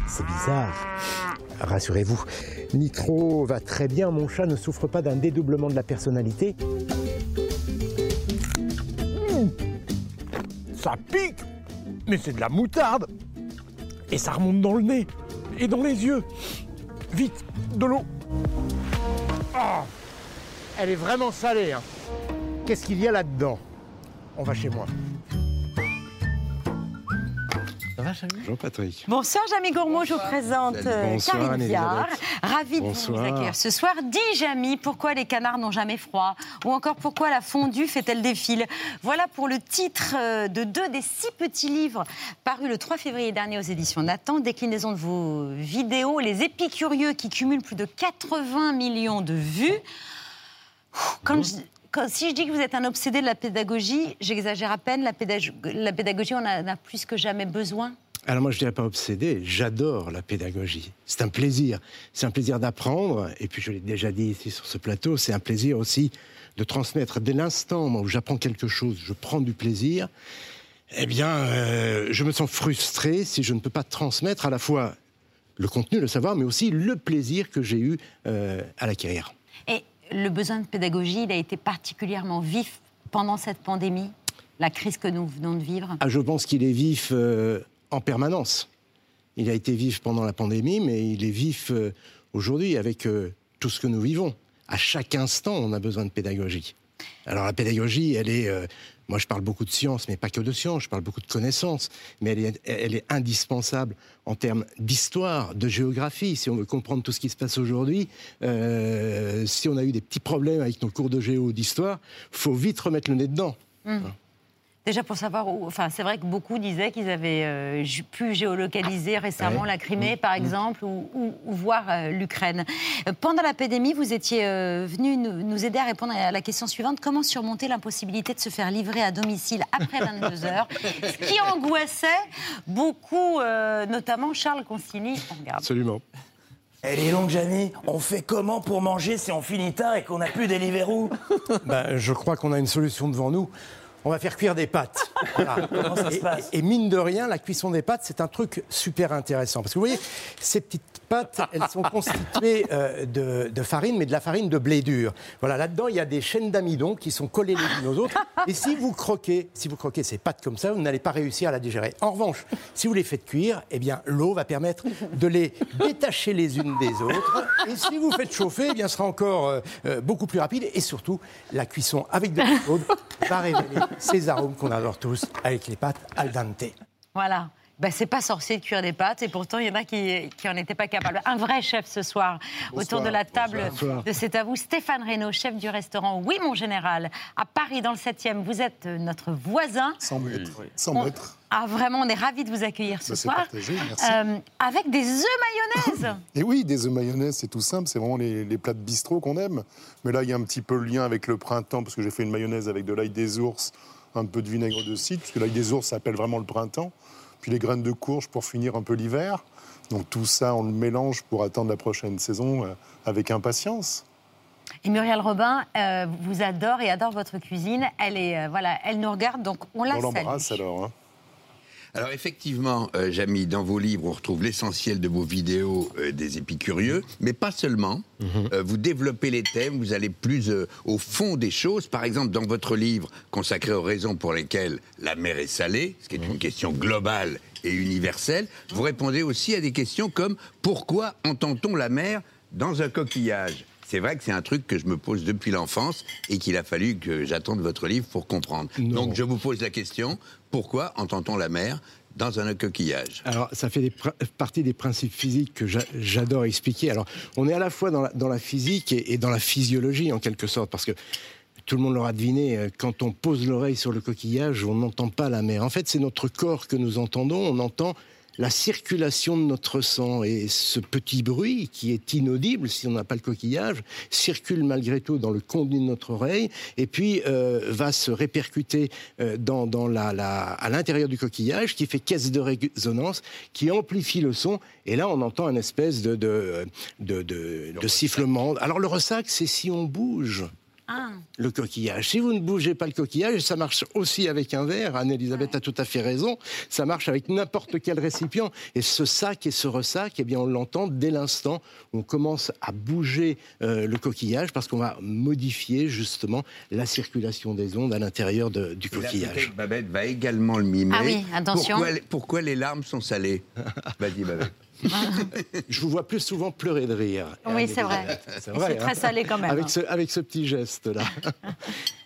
C'est bizarre. Rassurez-vous, Nitro va très bien, mon chat ne souffre pas d'un dédoublement de la personnalité. Mmh. Ça pique Mais c'est de la moutarde Et ça remonte dans le nez et dans les yeux. Vite, de l'eau. Ah, elle est vraiment salée. hein. Qu'est-ce qu'il y a là-dedans? On va chez moi. Ça va, Chami Jean-Patrick. Bonsoir, Jamy Gourmaud, je vous présente euh, Bonsoir, Karine Viard. Ravie de vous accueillir ce soir. Dis, Jamy, pourquoi les canards n'ont jamais froid? Ou encore, pourquoi la fondue fait-elle défile Voilà pour le titre euh, de deux des six petits livres parus le 3 février dernier aux éditions Nathan. Déclinaison de vos vidéos, Les Épicurieux qui cumulent plus de 80 millions de vues. Quand je- quand- si je dis que vous êtes un obsédé de la pédagogie, j'exagère à peine. La, pédag- la pédagogie, on en a plus que jamais besoin. Alors moi, je dirais pas obsédé, j'adore la pédagogie. C'est un plaisir. C'est un plaisir d'apprendre, et puis je l'ai déjà dit ici sur ce plateau, c'est un plaisir aussi de transmettre. Dès l'instant où j'apprends quelque chose, je prends du plaisir, eh bien, euh, je me sens frustré si je ne peux pas transmettre à la fois le contenu, le savoir, mais aussi le plaisir que j'ai eu euh, à l'acquérir. Et le besoin de pédagogie, il a été particulièrement vif pendant cette pandémie, la crise que nous venons de vivre. Ah, je pense qu'il est vif euh, en permanence. Il a été vif pendant la pandémie, mais il est vif euh, aujourd'hui avec euh, tout ce que nous vivons. À chaque instant, on a besoin de pédagogie. Alors la pédagogie, elle est, moi je parle beaucoup de science, mais pas que de science, je parle beaucoup de connaissances, mais elle est, elle est indispensable en termes d'histoire, de géographie. Si on veut comprendre tout ce qui se passe aujourd'hui, euh, si on a eu des petits problèmes avec nos cours de géo ou d'histoire, faut vite remettre le nez dedans. Hum. Déjà pour savoir où. Enfin, c'est vrai que beaucoup disaient qu'ils avaient euh, pu géolocaliser récemment Ouais. la Crimée, Mmh. par Mmh. exemple, ou, ou- ou voir euh, l'Ukraine. Euh, Pendant la pandémie, vous étiez euh, venu nous, nous aider à répondre à la question suivante comment surmonter l'impossibilité de se faire livrer à domicile après 22 heures? Ce qui angoissait beaucoup, euh, notamment Charles Consigny. On regarde. Absolument. Elle est longue, Jamy. On fait comment pour manger si on finit tard et qu'on n'a plus Deliveroo Ben, je crois qu'on a une solution devant nous. On va faire cuire des pâtes. Voilà. Comment ça se passe et- et mine de rien, la cuisson des pâtes, c'est un truc super intéressant. Parce que vous voyez, ces petites pâtes, elles sont constituées euh, de, farine, mais de la farine de blé dur. Voilà, là-dedans, il y a des chaînes d'amidon qui sont collées les unes aux autres. Et si vous croquez, si vous croquez ces pâtes comme ça, vous n'allez pas réussir à la digérer. En revanche, si vous les faites cuire, eh bien, l'eau va permettre de les détacher les unes des autres. Et si vous faites chauffer, eh bien, ce sera encore euh, euh, beaucoup plus rapide. Et surtout, la cuisson avec de l'eau chaude va révéler ces arômes qu'on adore tous avec les pâtes al dente. Voilà. Bah, c'est pas sorcier de cuire des pâtes et pourtant il y en a qui, qui en étaient pas capables. Un vrai chef ce soir autour de la table Bonsoir. de C'est à vous. Stéphane Reynaud, chef du restaurant Oui mon général à Paris dans le 7e. Vous êtes euh, notre voisin. Sans être. Sans être. Ah vraiment, on est ravis de vous accueillir ce Bah, c'est soir. partagé, merci. Euh, avec des œufs mayonnaise. Et oui, des œufs mayonnaise, c'est tout simple, c'est vraiment les, les plats de bistrot qu'on aime. Mais là, il y a un petit peu le lien avec le printemps, parce que j'ai fait une mayonnaise avec de l'ail des ours, un peu de vinaigre de cidre, puisque l'ail des ours s'appelle vraiment le printemps. Puis les graines de courge pour finir un peu l'hiver. Donc tout ça, on le mélange pour attendre la prochaine saison euh, avec impatience. Et Muriel Robin euh, vous adore et adore votre cuisine. Elle est euh, voilà, elle nous regarde donc on la on salue. l'embrasse alors. hein. Alors effectivement, euh, Jamy, dans vos livres, on retrouve l'essentiel de vos vidéos euh, des épicurieux, mais pas seulement. Euh, vous développez les thèmes, vous allez plus euh, au fond des choses. Par exemple, dans votre livre consacré aux raisons pour lesquelles la mer est salée, ce qui est une question globale et universelle, vous répondez aussi à des questions comme pourquoi entend-on la mer dans un coquillage? C'est vrai que c'est un truc que je me pose depuis l'enfance et qu'il a fallu que j'attende votre livre pour comprendre. Donc je vous pose la question, pourquoi entend-on la mer dans un coquillage? Alors, ça fait partie des principes physiques que j'a- j'adore expliquer. Alors, on est à la fois dans la, dans la physique et, et dans la physiologie, en quelque sorte, parce que tout le monde l'aura deviné, euh, quand on pose l'oreille sur le coquillage, on n'entend pas la mer. En fait, c'est notre corps que nous entendons, on entend la circulation de notre sang. Et ce petit bruit, qui est inaudible si on n'a pas le coquillage, circule malgré tout dans le contenu de notre oreille, et puis euh, va se répercuter euh, dans, dans la, la- à l'intérieur du coquillage, qui fait caisse de résonance, qui amplifie le son, et là on entend une espèce de, de, de, de- de sifflement. Alors le ressac, c'est si on bouge Ah. le coquillage. Si vous ne bougez pas le coquillage, et ça marche aussi avec un verre, Anne-Elisabeth a tout à fait raison, ça marche avec n'importe quel récipient. Et ce sac et ce ressac, eh bien, on l'entend dès l'instant où on commence à bouger euh, le coquillage parce qu'on va modifier justement la circulation des ondes à l'intérieur du coquillage. Babette va également le mimer. Ah oui, attention. Pourquoi, les- pourquoi les larmes sont salées? Vas-y, Babette. Je vous vois plus souvent pleurer de rire. Oui, c'est vrai. C'est très hein. salé quand même. Avec ce, avec ce petit geste-là.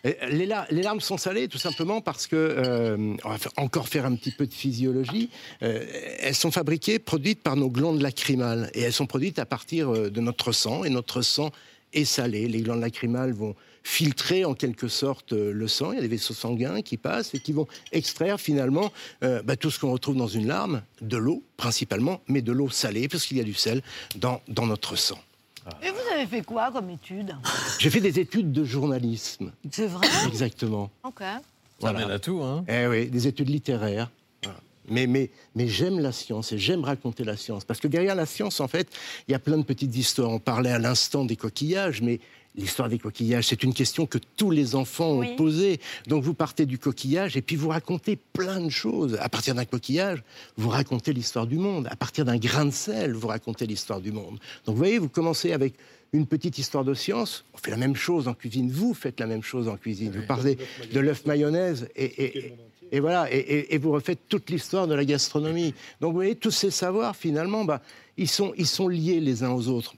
Et les, la- les larmes sont salées tout simplement parce que, euh, on va faire- encore faire un petit peu de physiologie, euh, elles sont fabriquées, produites par nos glandes lacrymales. Et elles sont produites à partir euh, de notre sang. Et notre sang est salé. Les glandes lacrymales vont filtrer en quelque sorte euh, le sang. Il y a des vaisseaux sanguins qui passent et qui vont extraire finalement euh, bah, tout ce qu'on retrouve dans une larme, de l'eau principalement, mais de l'eau salée, parce qu'il y a du sel dans, dans notre sang. Et vous avez fait quoi comme étude? J'ai fait des études de journalisme. C'est vrai? Exactement. Ok. Ça mène à tout, hein Eh oui, des études littéraires. Voilà. Mais, mais, mais j'aime la science et j'aime raconter la science. Parce que derrière la science, en fait, il y a plein de petites histoires. On parlait à l'instant des coquillages, mais l'histoire des coquillages, c'est une question que tous les enfants ont Oui. posée. Donc vous partez du coquillage et puis vous racontez plein de choses. À partir d'un coquillage, vous racontez l'histoire du monde. À partir d'un grain de sel, vous racontez l'histoire du monde. Donc vous voyez, vous commencez avec une petite histoire de science. On fait la même chose en cuisine. Vous faites la même chose en cuisine. Vous parlez de l'œuf mayonnaise et, et- et voilà, et, et- et vous refaites toute l'histoire de la gastronomie. Donc vous voyez, tous ces savoirs, finalement, bah, ils, sont, ils sont liés les uns aux autres.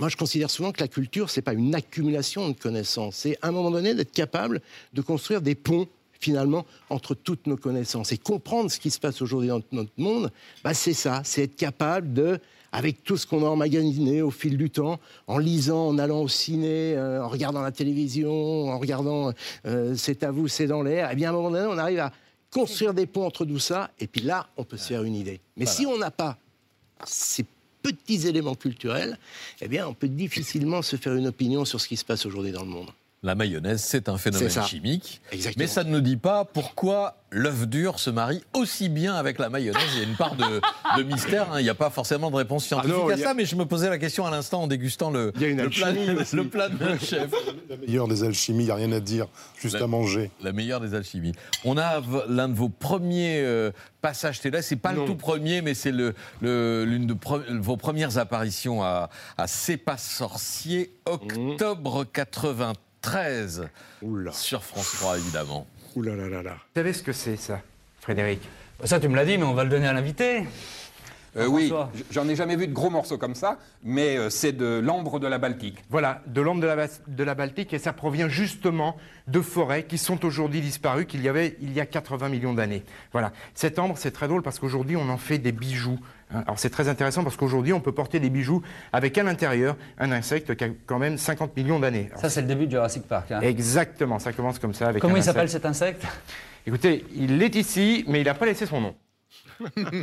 Moi, je considère souvent que la culture, c'est pas une accumulation de connaissances. C'est à un moment donné d'être capable de construire des ponts finalement entre toutes nos connaissances et comprendre ce qui se passe aujourd'hui dans notre monde. Bah, c'est ça, c'est être capable de avec tout ce qu'on a emmagasiné au fil du temps, en lisant, en allant au ciné, euh, en regardant la télévision, en regardant euh, C'est à vous, c'est dans l'air, eh bien à un moment donné, on arrive à construire des ponts entre tout ça, et puis là, on peut se faire une idée. Mais si on n'a pas ces petits éléments culturels, eh bien, on peut difficilement se faire une opinion sur ce qui se passe aujourd'hui dans le monde. La mayonnaise, c'est un phénomène ça. chimique. Exactement. Mais ça ne nous dit pas pourquoi l'œuf dur se marie aussi bien avec la mayonnaise. Il y a une part de, de mystère. hein. Il n'y a pas forcément de réponse scientifique Ah non, à ça, mais je me posais la question à l'instant en dégustant le, le plat, le de chef. La meilleure des alchimies, il n'y a rien à dire, juste à manger. La meilleure des alchimies. On a l'un de vos premiers euh, passages télé. C'est pas le tout premier, mais c'est le- le- l'une de pre- vos premières apparitions à, à C'est pas sorcier, octobre 93, sur France 3, évidemment. Ouh là là là là. Vous savez ce que c'est, ça, Frédéric? Ça, tu me l'as dit, mais on va le donner à l'invité. Euh, oui, j'en ai jamais vu de gros morceaux comme ça, mais euh, c'est de l'ambre de la Baltique. Voilà, de l'ambre de la, de la Baltique, et ça provient justement de forêts qui sont aujourd'hui disparues, qu'il y avait il y a 80 millions d'années. Voilà. Cette ambre, c'est très drôle parce qu'aujourd'hui, on en fait des bijoux. Hein. Alors c'est très intéressant parce qu'aujourd'hui, on peut porter des bijoux avec à l'intérieur un insecte qui a quand même 50 millions d'années. Ça, c'est le début de Jurassic Park. Hein. Exactement, ça commence comme ça. Avec Comment un il s'appelle cet insecte? Écoutez, il est ici, mais il n'a pas laissé son nom.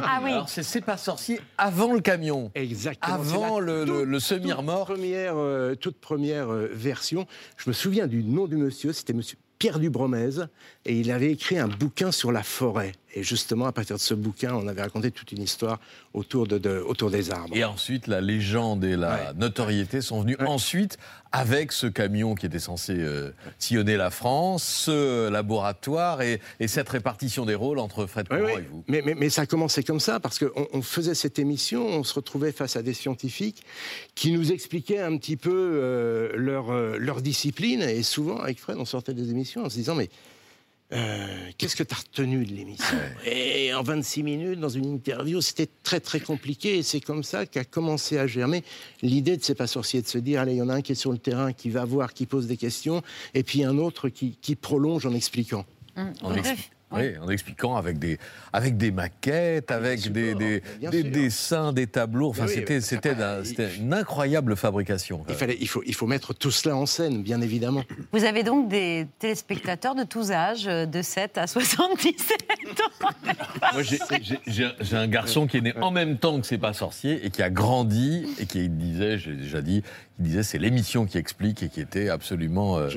Ah oui. Alors c'est pas sorcier avant le camion. Exactement. Avant C'est la le, le- toute- le semi-remorque. Toute première, euh, toute première euh, version. Je me souviens du nom du monsieur, c'était monsieur Pierre Dubromez, et il avait écrit un bouquin sur la forêt. Et justement, à partir de ce bouquin, on avait raconté toute une histoire autour, de, de- autour des arbres. Et ensuite, la légende et la notoriété sont venues ensuite avec ce camion qui était censé euh, sillonner la France, ce laboratoire et, et cette répartition des rôles entre Fred oui. et vous. Mais, mais- mais ça a commencé comme ça, parce qu'on on faisait cette émission, on se retrouvait face à des scientifiques qui nous expliquaient un petit peu euh, leur, euh, leur discipline. Et souvent, avec Fred, on sortait des émissions en se disant, mais euh, qu'est-ce que tu as retenu de l'émission Et en 26 minutes, dans une interview, c'était très très compliqué. Et c'est comme ça qu'a commencé à germer l'idée de C'est pas sorcier, de se dire, allez, il y en a un qui est sur le terrain, qui va voir, qui pose des questions, et puis un autre qui, qui prolonge en expliquant. En, expli- oui, en expliquant avec des, avec des maquettes, avec des, des, dessins, des tableaux. Enfin, oui, c'était c'était une incroyable fabrication. Il, fallait, il, faut, il faut mettre tout cela en scène, bien évidemment. Vous avez donc des téléspectateurs de tous âges, euh, de 7 à 77 ans. Moi, j'ai- un garçon qui est né en même temps que C'est pas sorcier et qui a grandi et qui disait, j'ai déjà dit, il disait c'est l'émission qui explique et qui était absolument. euh,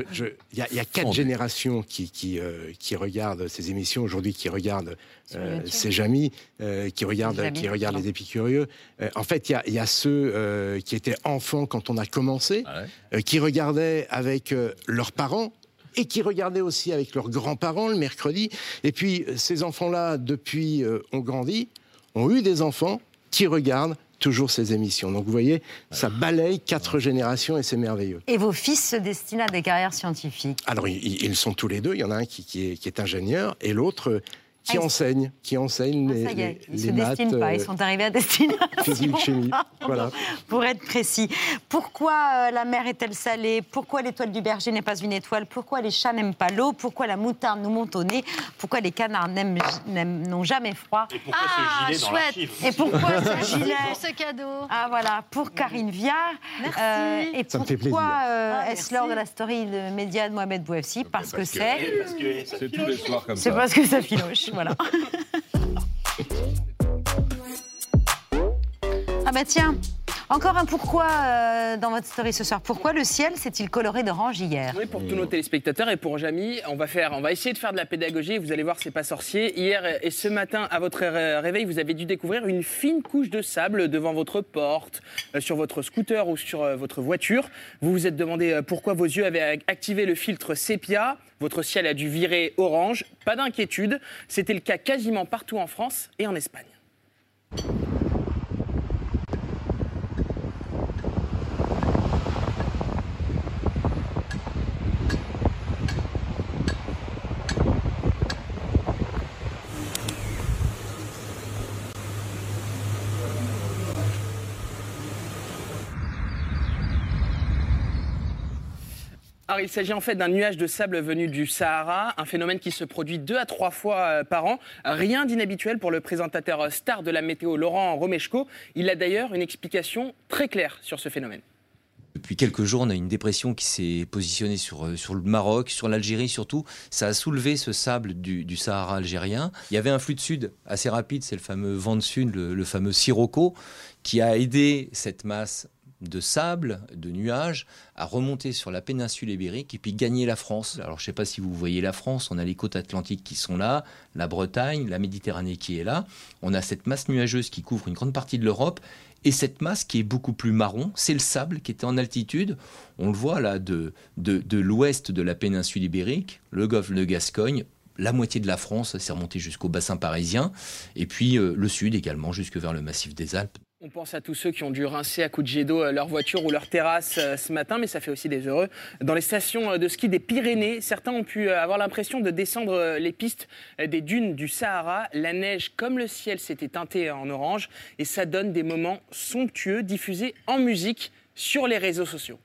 Il y, a- il y a quatre fondée. générations qui, qui, euh, qui regardent ces émissions aujourd'hui, qui regardent Sur euh, ces Jamis, euh, qui Jamis, qui regardent pardon. les épicurieux. Euh, en fait, il y a, il y a ceux euh, qui étaient enfants quand on a commencé, euh, qui regardaient avec euh, leurs parents. Et qui regardaient aussi avec leurs grands-parents le mercredi. Et puis, ces enfants-là, depuis, euh, ont grandi, ont eu des enfants qui regardent toujours ces émissions. Donc, vous voyez, ça balaye quatre générations et c'est merveilleux. Et vos fils se destinent à des carrières scientifiques? Alors, ils, ils sont tous les deux. Il y en a un qui, qui est, qui est ingénieur et l'autre euh, qui Ah, ils- enseigne, qui enseigne les, Ça y est, les- ils les se maths, destinent pas, ils euh, sont arrivés à destination. physique, chimie. Voilà. Pour être précis, pourquoi euh, la mer est-elle salée? Pourquoi l'étoile du berger n'est pas une étoile? Pourquoi les chats n'aiment pas l'eau? Pourquoi la moutarde nous monte au nez? Pourquoi les canards n'ont jamais froid? Et pourquoi ce Ah, gilet dans chouette. Et pourquoi ce gilet pour ce cadeau. Ah voilà, pour Karine Viard. Euh, Merci. et Ça me fait pourquoi plaisir. euh, Ah, est-ce lors de la story de média de Mohamed Bouefsi? Parce, que c'est... C'est tous les soirs comme ça. C'est parce que ça filoche, voilà. ah bah tiens, encore un pourquoi euh, dans votre story ce soir. Pourquoi le ciel s'est-il coloré d'orange hier Oui, pour tous nos téléspectateurs et pour Jamy, on va faire, on va essayer de faire de la pédagogie. Vous allez voir, c'est pas sorcier. Hier et ce matin, à votre ré- réveil, vous avez dû découvrir une fine couche de sable devant votre porte, euh, sur votre scooter ou sur euh, votre voiture. Vous vous êtes demandé pourquoi vos yeux avaient ac- activé le filtre sépia. Votre ciel a dû virer orange. Pas d'inquiétude, c'était le cas quasiment partout en France et en Espagne. Alors, il s'agit en fait d'un nuage de sable venu du Sahara, un phénomène qui se produit deux à trois fois euh, par an. Rien d'inhabituel pour le présentateur euh, star de la météo, Laurent Romeshko. Il a d'ailleurs une explication très claire sur ce phénomène. Depuis quelques jours, on a une dépression qui s'est positionnée sur, euh, le Maroc, sur l'Algérie surtout. Ça a soulevé ce sable du, du Sahara algérien. Il y avait un flux de sud assez rapide, c'est le fameux vent de sud, le, le fameux Sirocco, qui a aidé cette masse de sable, de nuages, à remonter sur la péninsule ibérique et puis gagner la France. Alors je ne sais pas si vous voyez la France, on a les côtes atlantiques qui sont là, la Bretagne, la Méditerranée qui est là. On a cette masse nuageuse qui couvre une grande partie de l'Europe et cette masse qui est beaucoup plus marron, c'est le sable qui était en altitude. On le voit là de, de, l'ouest de la péninsule ibérique, le golfe de Gascogne, la moitié de la France, c'est remonté jusqu'au bassin parisien, et puis euh, le sud également, jusque vers le massif des Alpes. On pense à tous ceux qui ont dû rincer à coups de jet d'eau euh, leur voiture ou leur terrasse euh, ce matin, mais ça fait aussi des heureux. Dans les stations euh, de ski des Pyrénées, certains ont pu avoir l'impression de descendre les pistes des dunes du Sahara. La neige, comme le ciel, s'était teintée en orange et ça donne des moments somptueux diffusés en musique sur les réseaux sociaux.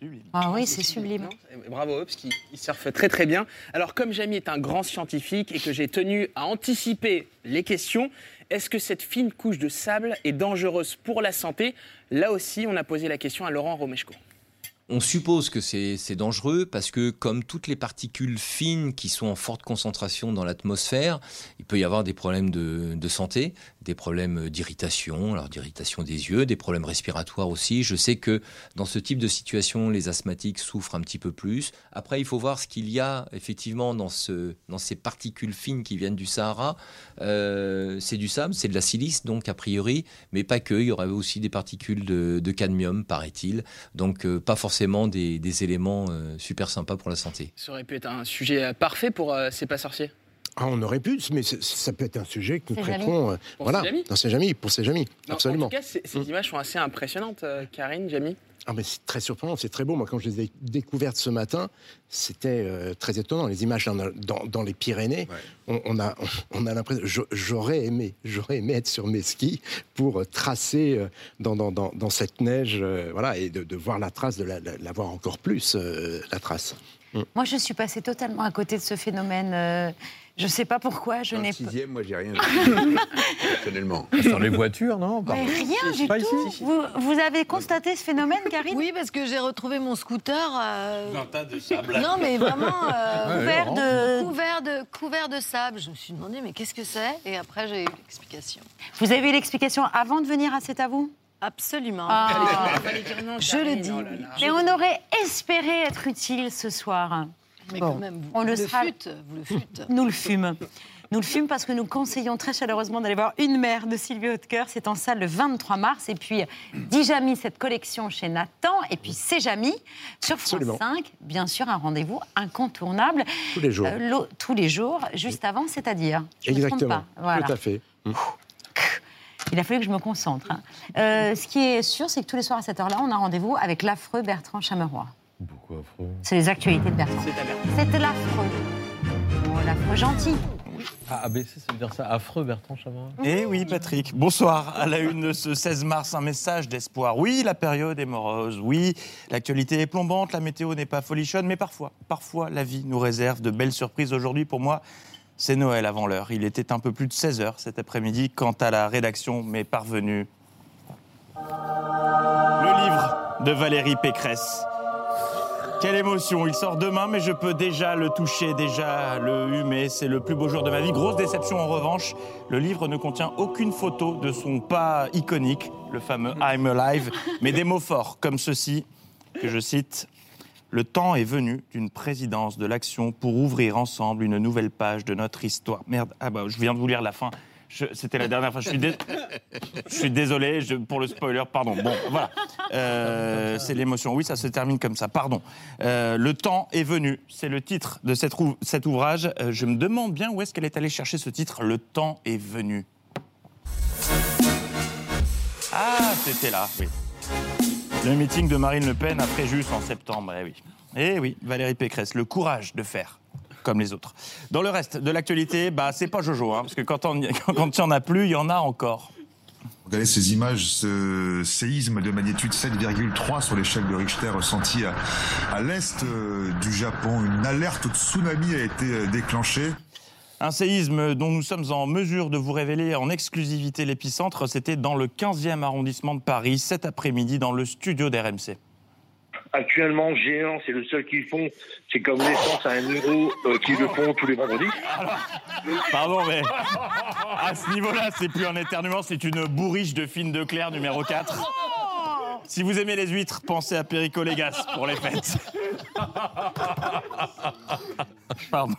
Sublime. Ah oui, c'est sublime. Bravo qu'ils ils surfent très très bien. Alors comme Jamie est un grand scientifique et que j'ai tenu à anticiper les questions, est-ce que cette fine couche de sable est dangereuse pour la santé? Là aussi, on a posé la question à Laurent Romeshko. On suppose que c'est c'est dangereux parce que comme toutes les particules fines qui sont en forte concentration dans l'atmosphère, il peut y avoir des problèmes de, de santé, des problèmes d'irritation, alors d'irritation des yeux, des problèmes respiratoires aussi. Je sais que dans ce type de situation, les asthmatiques souffrent un petit peu plus. Après, il faut voir ce qu'il y a effectivement dans, ce, dans ces particules fines qui viennent du Sahara. Euh, c'est du sable, c'est de la silice, donc a priori, mais pas que. Il y aurait aussi des particules de, cadmium, paraît-il. Donc euh, pas forcément des, éléments euh, super sympas pour la santé. Ça aurait pu être un sujet parfait pour C'est pas sorcier. Ah, on aurait pu, mais ça peut être un sujet que nous C'est traiterons. Euh, Pour voilà, ses amis. dans ses amis, pour ses amis, Non, absolument. En tout cas, c'est- ces images sont assez impressionnantes, euh, Karine, Jamie. Ah, mais c'est très surprenant, c'est très beau. Moi, quand je les ai découvertes ce matin, c'était euh, très étonnant. Les images dans, dans- dans les Pyrénées, on, on a, on a l'impression. J'aurais aimé, j'aurais aimé être sur mes skis pour euh, tracer euh, dans, dans, dans, dans cette neige, euh, voilà, et de, de voir la trace, de la, la- la voir encore plus, euh, la trace. Mm. Moi, je suis passée totalement à côté de ce phénomène. Euh, je ne sais pas pourquoi. Je n'ai pas. sixième, moi, j'ai rien personnellement. Sur les voitures, non Mais rien du Pas tout. ici. Vous, vous avez constaté ce phénomène, Karine? Oui, parce que j'ai retrouvé mon scooter. euh, Un tas de sable. Non, mais vraiment euh, Ouais, couvert de- couvert de couvert de sable. Je me suis demandé mais qu'est-ce que c'est? Et après j'ai eu l'explication. Vous avez eu l'explication avant de venir à C'est à vous? Absolument. Ah. Je le dis. Mais on aurait espéré être utile ce soir. Mais Bon, quand même, vous, on le vous fûtes. Nous le fûmes. Nous le fûmes parce que nous conseillons très chaleureusement d'aller voir Une mère de Sylvie Hautecoeur. C'est en salle le 23 mars. Et puis, Dijami, cette collection chez Nathan. Et puis, C'est Jamy sur France Absolument. 5. Bien sûr, un rendez-vous incontournable. Tous les jours. Euh, tous les jours, juste avant, c'est-à-dire. Exactement, pas. Voilà. tout à fait. Mm. Il a fallu que je me concentre. hein. Euh, ce qui est sûr, c'est que tous les soirs à cette heure-là, on a rendez-vous avec l'affreux Bertrand Chameroy. Pourquoi affreux C'est les actualités de Bertrand. C'est l'affreux. Oh, l'affreux gentil. Ah, ABC, ça veut dire ça Affreux, Bertrand Chameroy Eh oui, Patrick. Bonsoir. À la une de ce 16 mars, un message d'espoir. Oui, la période est morose. Oui, l'actualité est plombante. La météo n'est pas folichonne. Mais parfois, parfois, la vie nous réserve de belles surprises. Aujourd'hui, pour moi, c'est Noël avant l'heure. Il était un peu plus de 16 heures cet après-midi quand à la rédaction m'est parvenu le livre de Valérie Pécresse. Quelle émotion Il sort demain, mais je peux déjà le toucher, déjà le humer. C'est le plus beau jour de ma vie. Grosse déception en revanche, le livre ne contient aucune photo de son pas iconique, le fameux I'm Alive, mais des mots forts comme ceci, que je cite. Le temps est venu d'une présidence de l'action pour ouvrir ensemble une nouvelle page de notre histoire. Merde, ah bah, je viens de vous lire la fin. C'était la dernière fois. Je suis, désolé pour le spoiler, pardon. Bon, voilà. Euh, c'est l'émotion. Oui, ça se termine comme ça. Pardon. Euh, le temps est venu. C'est le titre de cet ouvrage. Euh, je me demande bien où est-ce qu'elle est allée chercher ce titre. Le temps est venu. Ah, c'était là, oui. Le meeting de Marine Le Pen à Fréjus en septembre, eh oui. Eh oui, Valérie Pécresse, le courage de faire comme les autres. Dans le reste de l'actualité, bah, c'est pas Jojo, hein, parce que quand on- quand il n'y en a plus, il y en a encore. Regardez ces images, ce séisme de magnitude 7,3 sur l'échelle de Richter ressenti à, à l'est euh, du Japon. Une alerte au tsunami a été euh, déclenchée. Un séisme dont nous sommes en mesure de vous révéler en exclusivité l'épicentre, c'était dans le 15e arrondissement de Paris, cet après-midi, dans le studio d'RMC. Actuellement, géant, c'est le seul qu'ils font. C'est comme l'essence à un euro euh, qu'ils le font tous les vendredis. Pardon, mais à ce niveau-là, c'est plus un éternuement, c'est une bourriche de fine de Claire numéro 4. Si vous aimez les huîtres, pensez à Perico Légas pour les fêtes. Pardon.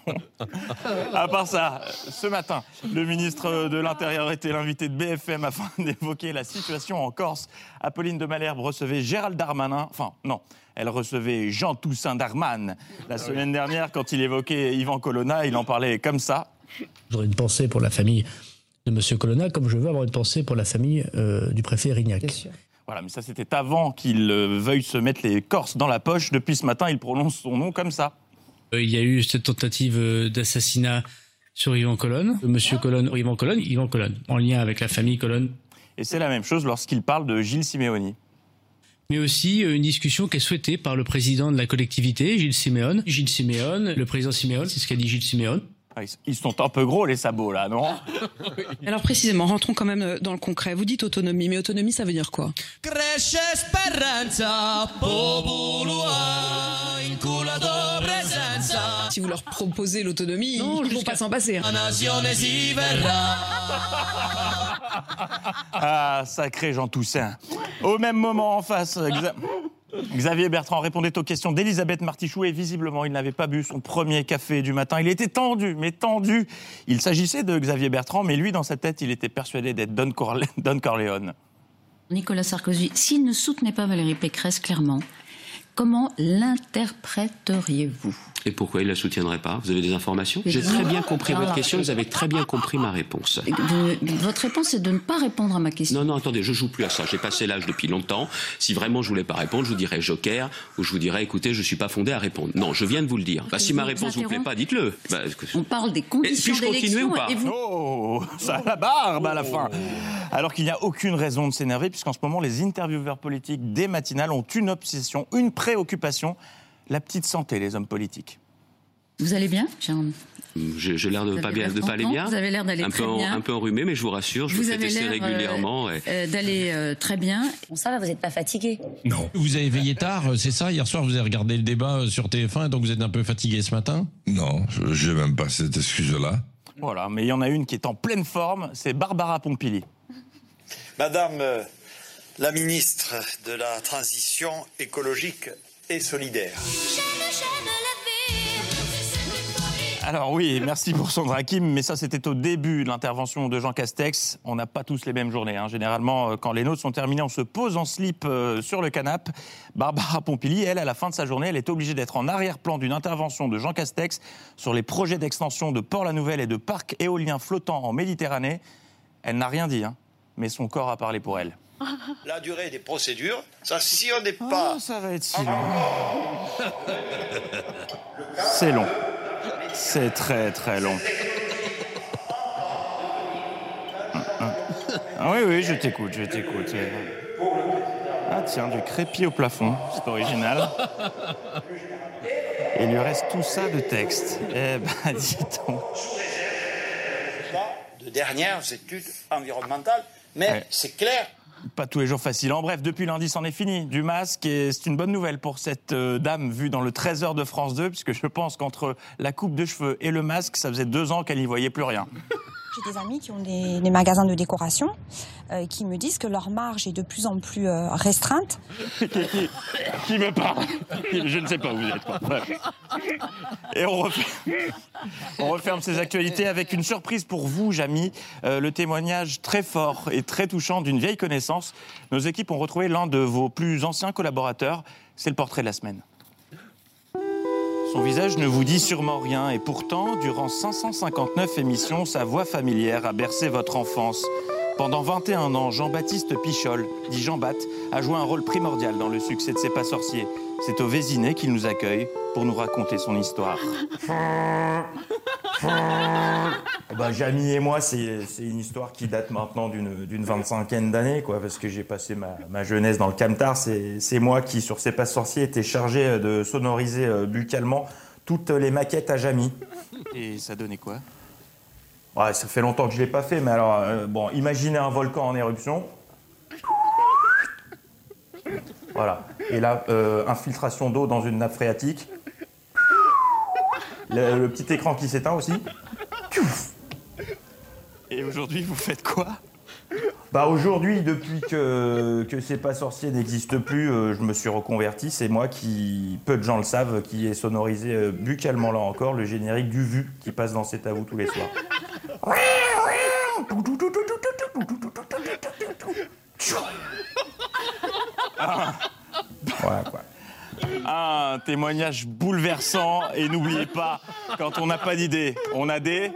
À part ça, ce matin, le ministre de l'Intérieur était l'invité de BFM afin d'évoquer la situation en Corse. Apolline de Malherbe recevait Gérald Darmanin. Enfin, non, elle recevait Jean Toussaint Darman. La semaine dernière, quand il évoquait Yvan Colonna, il en parlait comme ça. J'aurais une pensée pour la famille de M. Colonna, comme je veux avoir une pensée pour la famille euh, du préfet Rignac. Voilà, mais ça c'était avant qu'il euh, veuille se mettre les Corses dans la poche. Depuis ce matin, il prononce son nom comme ça. Euh, Il y a eu cette tentative euh, d'assassinat sur Yvan Colonne. Euh, Monsieur Colonne, Yvan Colonne, Yvan Colonne, en lien avec la famille Colonne. Et c'est la même chose lorsqu'il parle de Gilles Simeoni. Mais aussi une discussion qui est souhaitée par le président de la collectivité, Gilles Siméon. Gilles Siméon, le président Siméon, c'est ce qu'a dit Gilles Siméon. Ah, ils- sont un peu gros les sabots là, non Alors précisément, rentrons quand même euh, dans le concret. Vous dites autonomie, mais autonomie, ça veut dire quoi? Si vous leur proposez l'autonomie, ils vont jusqu'à- pas s'en passer. Ah, sacré Jean Toussaint. Au même moment, en face, Xavier Bertrand répondait aux questions d'Elisabeth Martichoux et visiblement, il n'avait pas bu son premier café du matin. Il était tendu, mais tendu. Il s'agissait de Xavier Bertrand, mais lui, dans sa tête, il était persuadé d'être Don, Corle- Don Corleone. Nicolas Sarkozy, s'il ne soutenait pas Valérie Pécresse clairement, comment l'interpréteriez-vous? Et pourquoi il la soutiendrait pas? Vous avez des informations? J'ai très bien compris votre question, vous avez très bien compris ma réponse. De- Votre réponse est de ne pas répondre à ma question. Non, non, attendez, je joue plus à ça. J'ai passé l'âge depuis longtemps. Si vraiment je voulais pas répondre, je vous dirais joker ou je vous dirais écoutez, je suis pas fondé à répondre. Non, je viens de vous le dire. Bah, si ma réponse vous plaît pas, dites-le. Bah, On parle des Et conditions puis-je continuer d'élection ou pas? et vous... Oh, ça a la barbe à la fin. Alors qu'il n'y a aucune raison de s'énerver, puisqu'en ce moment, les intervieweurs politiques des matinales ont une obsession, une préoccupation, la petite santé, les hommes politiques. Vous allez bien Jean J'ai j'ai l'air de pas bien, de pas aller bien. vous avez l'air d'aller un très en- bien. un peu enrhumé, mais je vous rassure, je Vous vous fais tester l'air, régulièrement. euh, et- euh, d'aller euh, très bien. Bon, ça va, vous n'êtes pas fatigué Non. Vous avez veillé tard, euh, c'est ça Hier soir, vous avez regardé le débat euh, sur TF1, donc vous êtes un peu fatigué ce matin Non, je n'ai même pas cette excuse-là. Voilà, mais il y en a une qui est en pleine forme, c'est Barbara Pompili. Madame euh, la ministre de la Transition écologique et solidaire. Alors oui, merci pour Sandra Kim, mais ça c'était au début de l'intervention de Jean Castex. On n'a pas tous les mêmes journées. hein. Généralement, euh, quand les nôtres sont terminés, on se pose en slip euh, sur le canapé. Barbara Pompili, elle, à la fin de sa journée, elle est obligée d'être en arrière-plan d'une intervention de Jean Castex sur les projets d'extension de Port-la-Nouvelle et de parcs éoliens flottants en Méditerranée. Elle n'a rien dit, hein, mais son corps a parlé pour elle. La durée des procédures, ça, si on n'est pas. Oh, ça va être si long. C'est long. C'est très très long. Ah oui, oui, je t'écoute, je t'écoute. Ah tiens, du crépi au plafond, c'est original. Et il lui reste tout ça de texte. Eh ben, dis donc. de dernières études environnementales, mais Ouais. c'est clair. Pas tous les jours facile. En bref, depuis lundi, c'en est fini du masque et c'est une bonne nouvelle pour cette euh, dame vue dans le 13h de France 2, puisque je pense qu'entre la coupe de cheveux et le masque, ça faisait deux ans qu'elle n'y voyait plus rien. J'ai des amis qui ont des, magasins de décoration euh, qui me disent que leur marge est de plus en plus euh, restreinte. qui, me parle Je ne sais pas où vous êtes. Et on, referme- on referme ces actualités avec une surprise pour vous, Jamy. Euh, le témoignage très fort et très touchant d'une vieille connaissance. Nos équipes ont retrouvé l'un de vos plus anciens collaborateurs. C'est le portrait de la semaine. Son visage ne vous dit sûrement rien et pourtant, durant 559 émissions, sa voix familière a bercé votre enfance. Pendant 21 ans, Jean-Baptiste Pichol, dit Jean Bat, a joué un rôle primordial dans le succès de C'est pas sorcier. C'est au Vésinet qu'il nous accueille pour nous raconter son histoire. Eh ben, Jamy et moi, c'est une histoire qui date maintenant d'une vingt-cinquaine d'années, quoi, parce que j'ai passé ma, ma jeunesse dans le camtar. C'est moi qui, sur C'est pas sorcier, était chargé de sonoriser euh, buccalement toutes les maquettes à Jamy. Et ça donnait quoi? Ouais, ça fait longtemps que je l'ai pas fait, mais alors, euh, bon, imaginez un volcan en éruption. Voilà. Et là, euh, infiltration d'eau dans une nappe phréatique. Le, le petit écran qui s'éteint aussi. Et aujourd'hui, vous faites quoi? Bah aujourd'hui, depuis que, que C'est pas sorcier n'existe plus, euh, je me suis reconverti. C'est moi qui, peu de gens le savent, qui ai sonorisé euh, buccalement là encore le générique du Vu qui passe dans C'est à vous tous les soirs. Ah. Quoi. Un témoignage bouleversant et n'oubliez pas, quand on n'a pas d'idée, on a des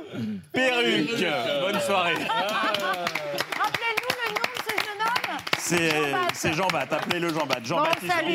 perruques. Bonne soirée. Rappelez-nous le nom de ce jeune homme. C'est Jean-Baptiste. c'est Jean-Baptiste, appelez le Jean-Baptiste. Bon, Jean-Baptiste salut.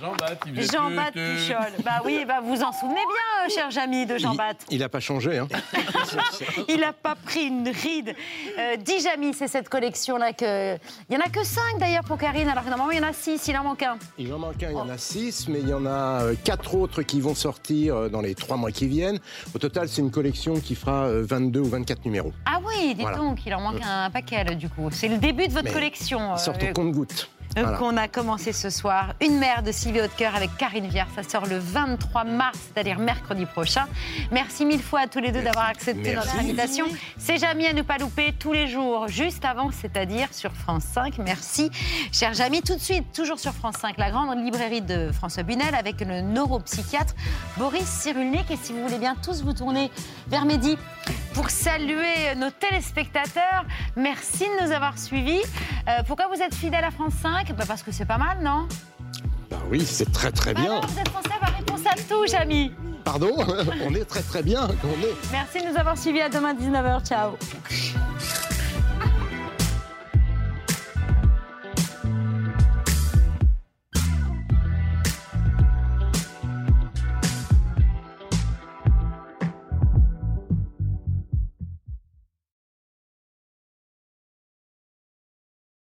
Jean-Baptiste, Jean-Baptiste Pichol. Bah oui, bah vous en souvenez bien, euh, chers amis de Jean-Baptiste. Il n'a pas changé. Hein. Il n'a pas pris une ride. Euh, Djami, c'est cette collection-là que. Il n'y en a que 5 d'ailleurs pour Karine, alors que normalement il y en a 6, il en manque un. Il en manque un, il y en a six, mais il y en a euh, quatre autres qui vont sortir euh, dans les trois mois qui viennent. Au total, c'est une collection qui fera euh, 22 ou 24 numéros. Ah oui, dis Voilà. donc, il en manque un paquet là, du coup. C'est le début de votre Mais collection. Ils compte-gouttes. euh, Voilà. qu'on a commencé ce soir. Une mère de Sylvie Hautecoeur avec Karine Viard. Ça sort le 23 mars, c'est-à-dire mercredi prochain. Merci mille fois à tous les deux d'avoir accepté Merci. notre invitation. C'est jamais à ne pas louper tous les jours, juste avant, c'est-à-dire sur France 5. Merci, cher Jamy. Tout de suite, toujours sur France 5, la grande librairie de François Bunel avec le neuropsychiatre Boris Cyrulnik. Et si vous voulez bien tous vous tourner vers Mehdi pour saluer nos téléspectateurs. Merci de nous avoir suivis. Euh, pourquoi vous êtes fidèle à France 5 Bah, Parce que c'est pas mal, non Bah oui, c'est très très Bah bien. alors, vous êtes français, réponse à tout, Jamy. Pardon On est très très bien. On est... Merci de nous avoir suivis. À demain, 19h. Ciao.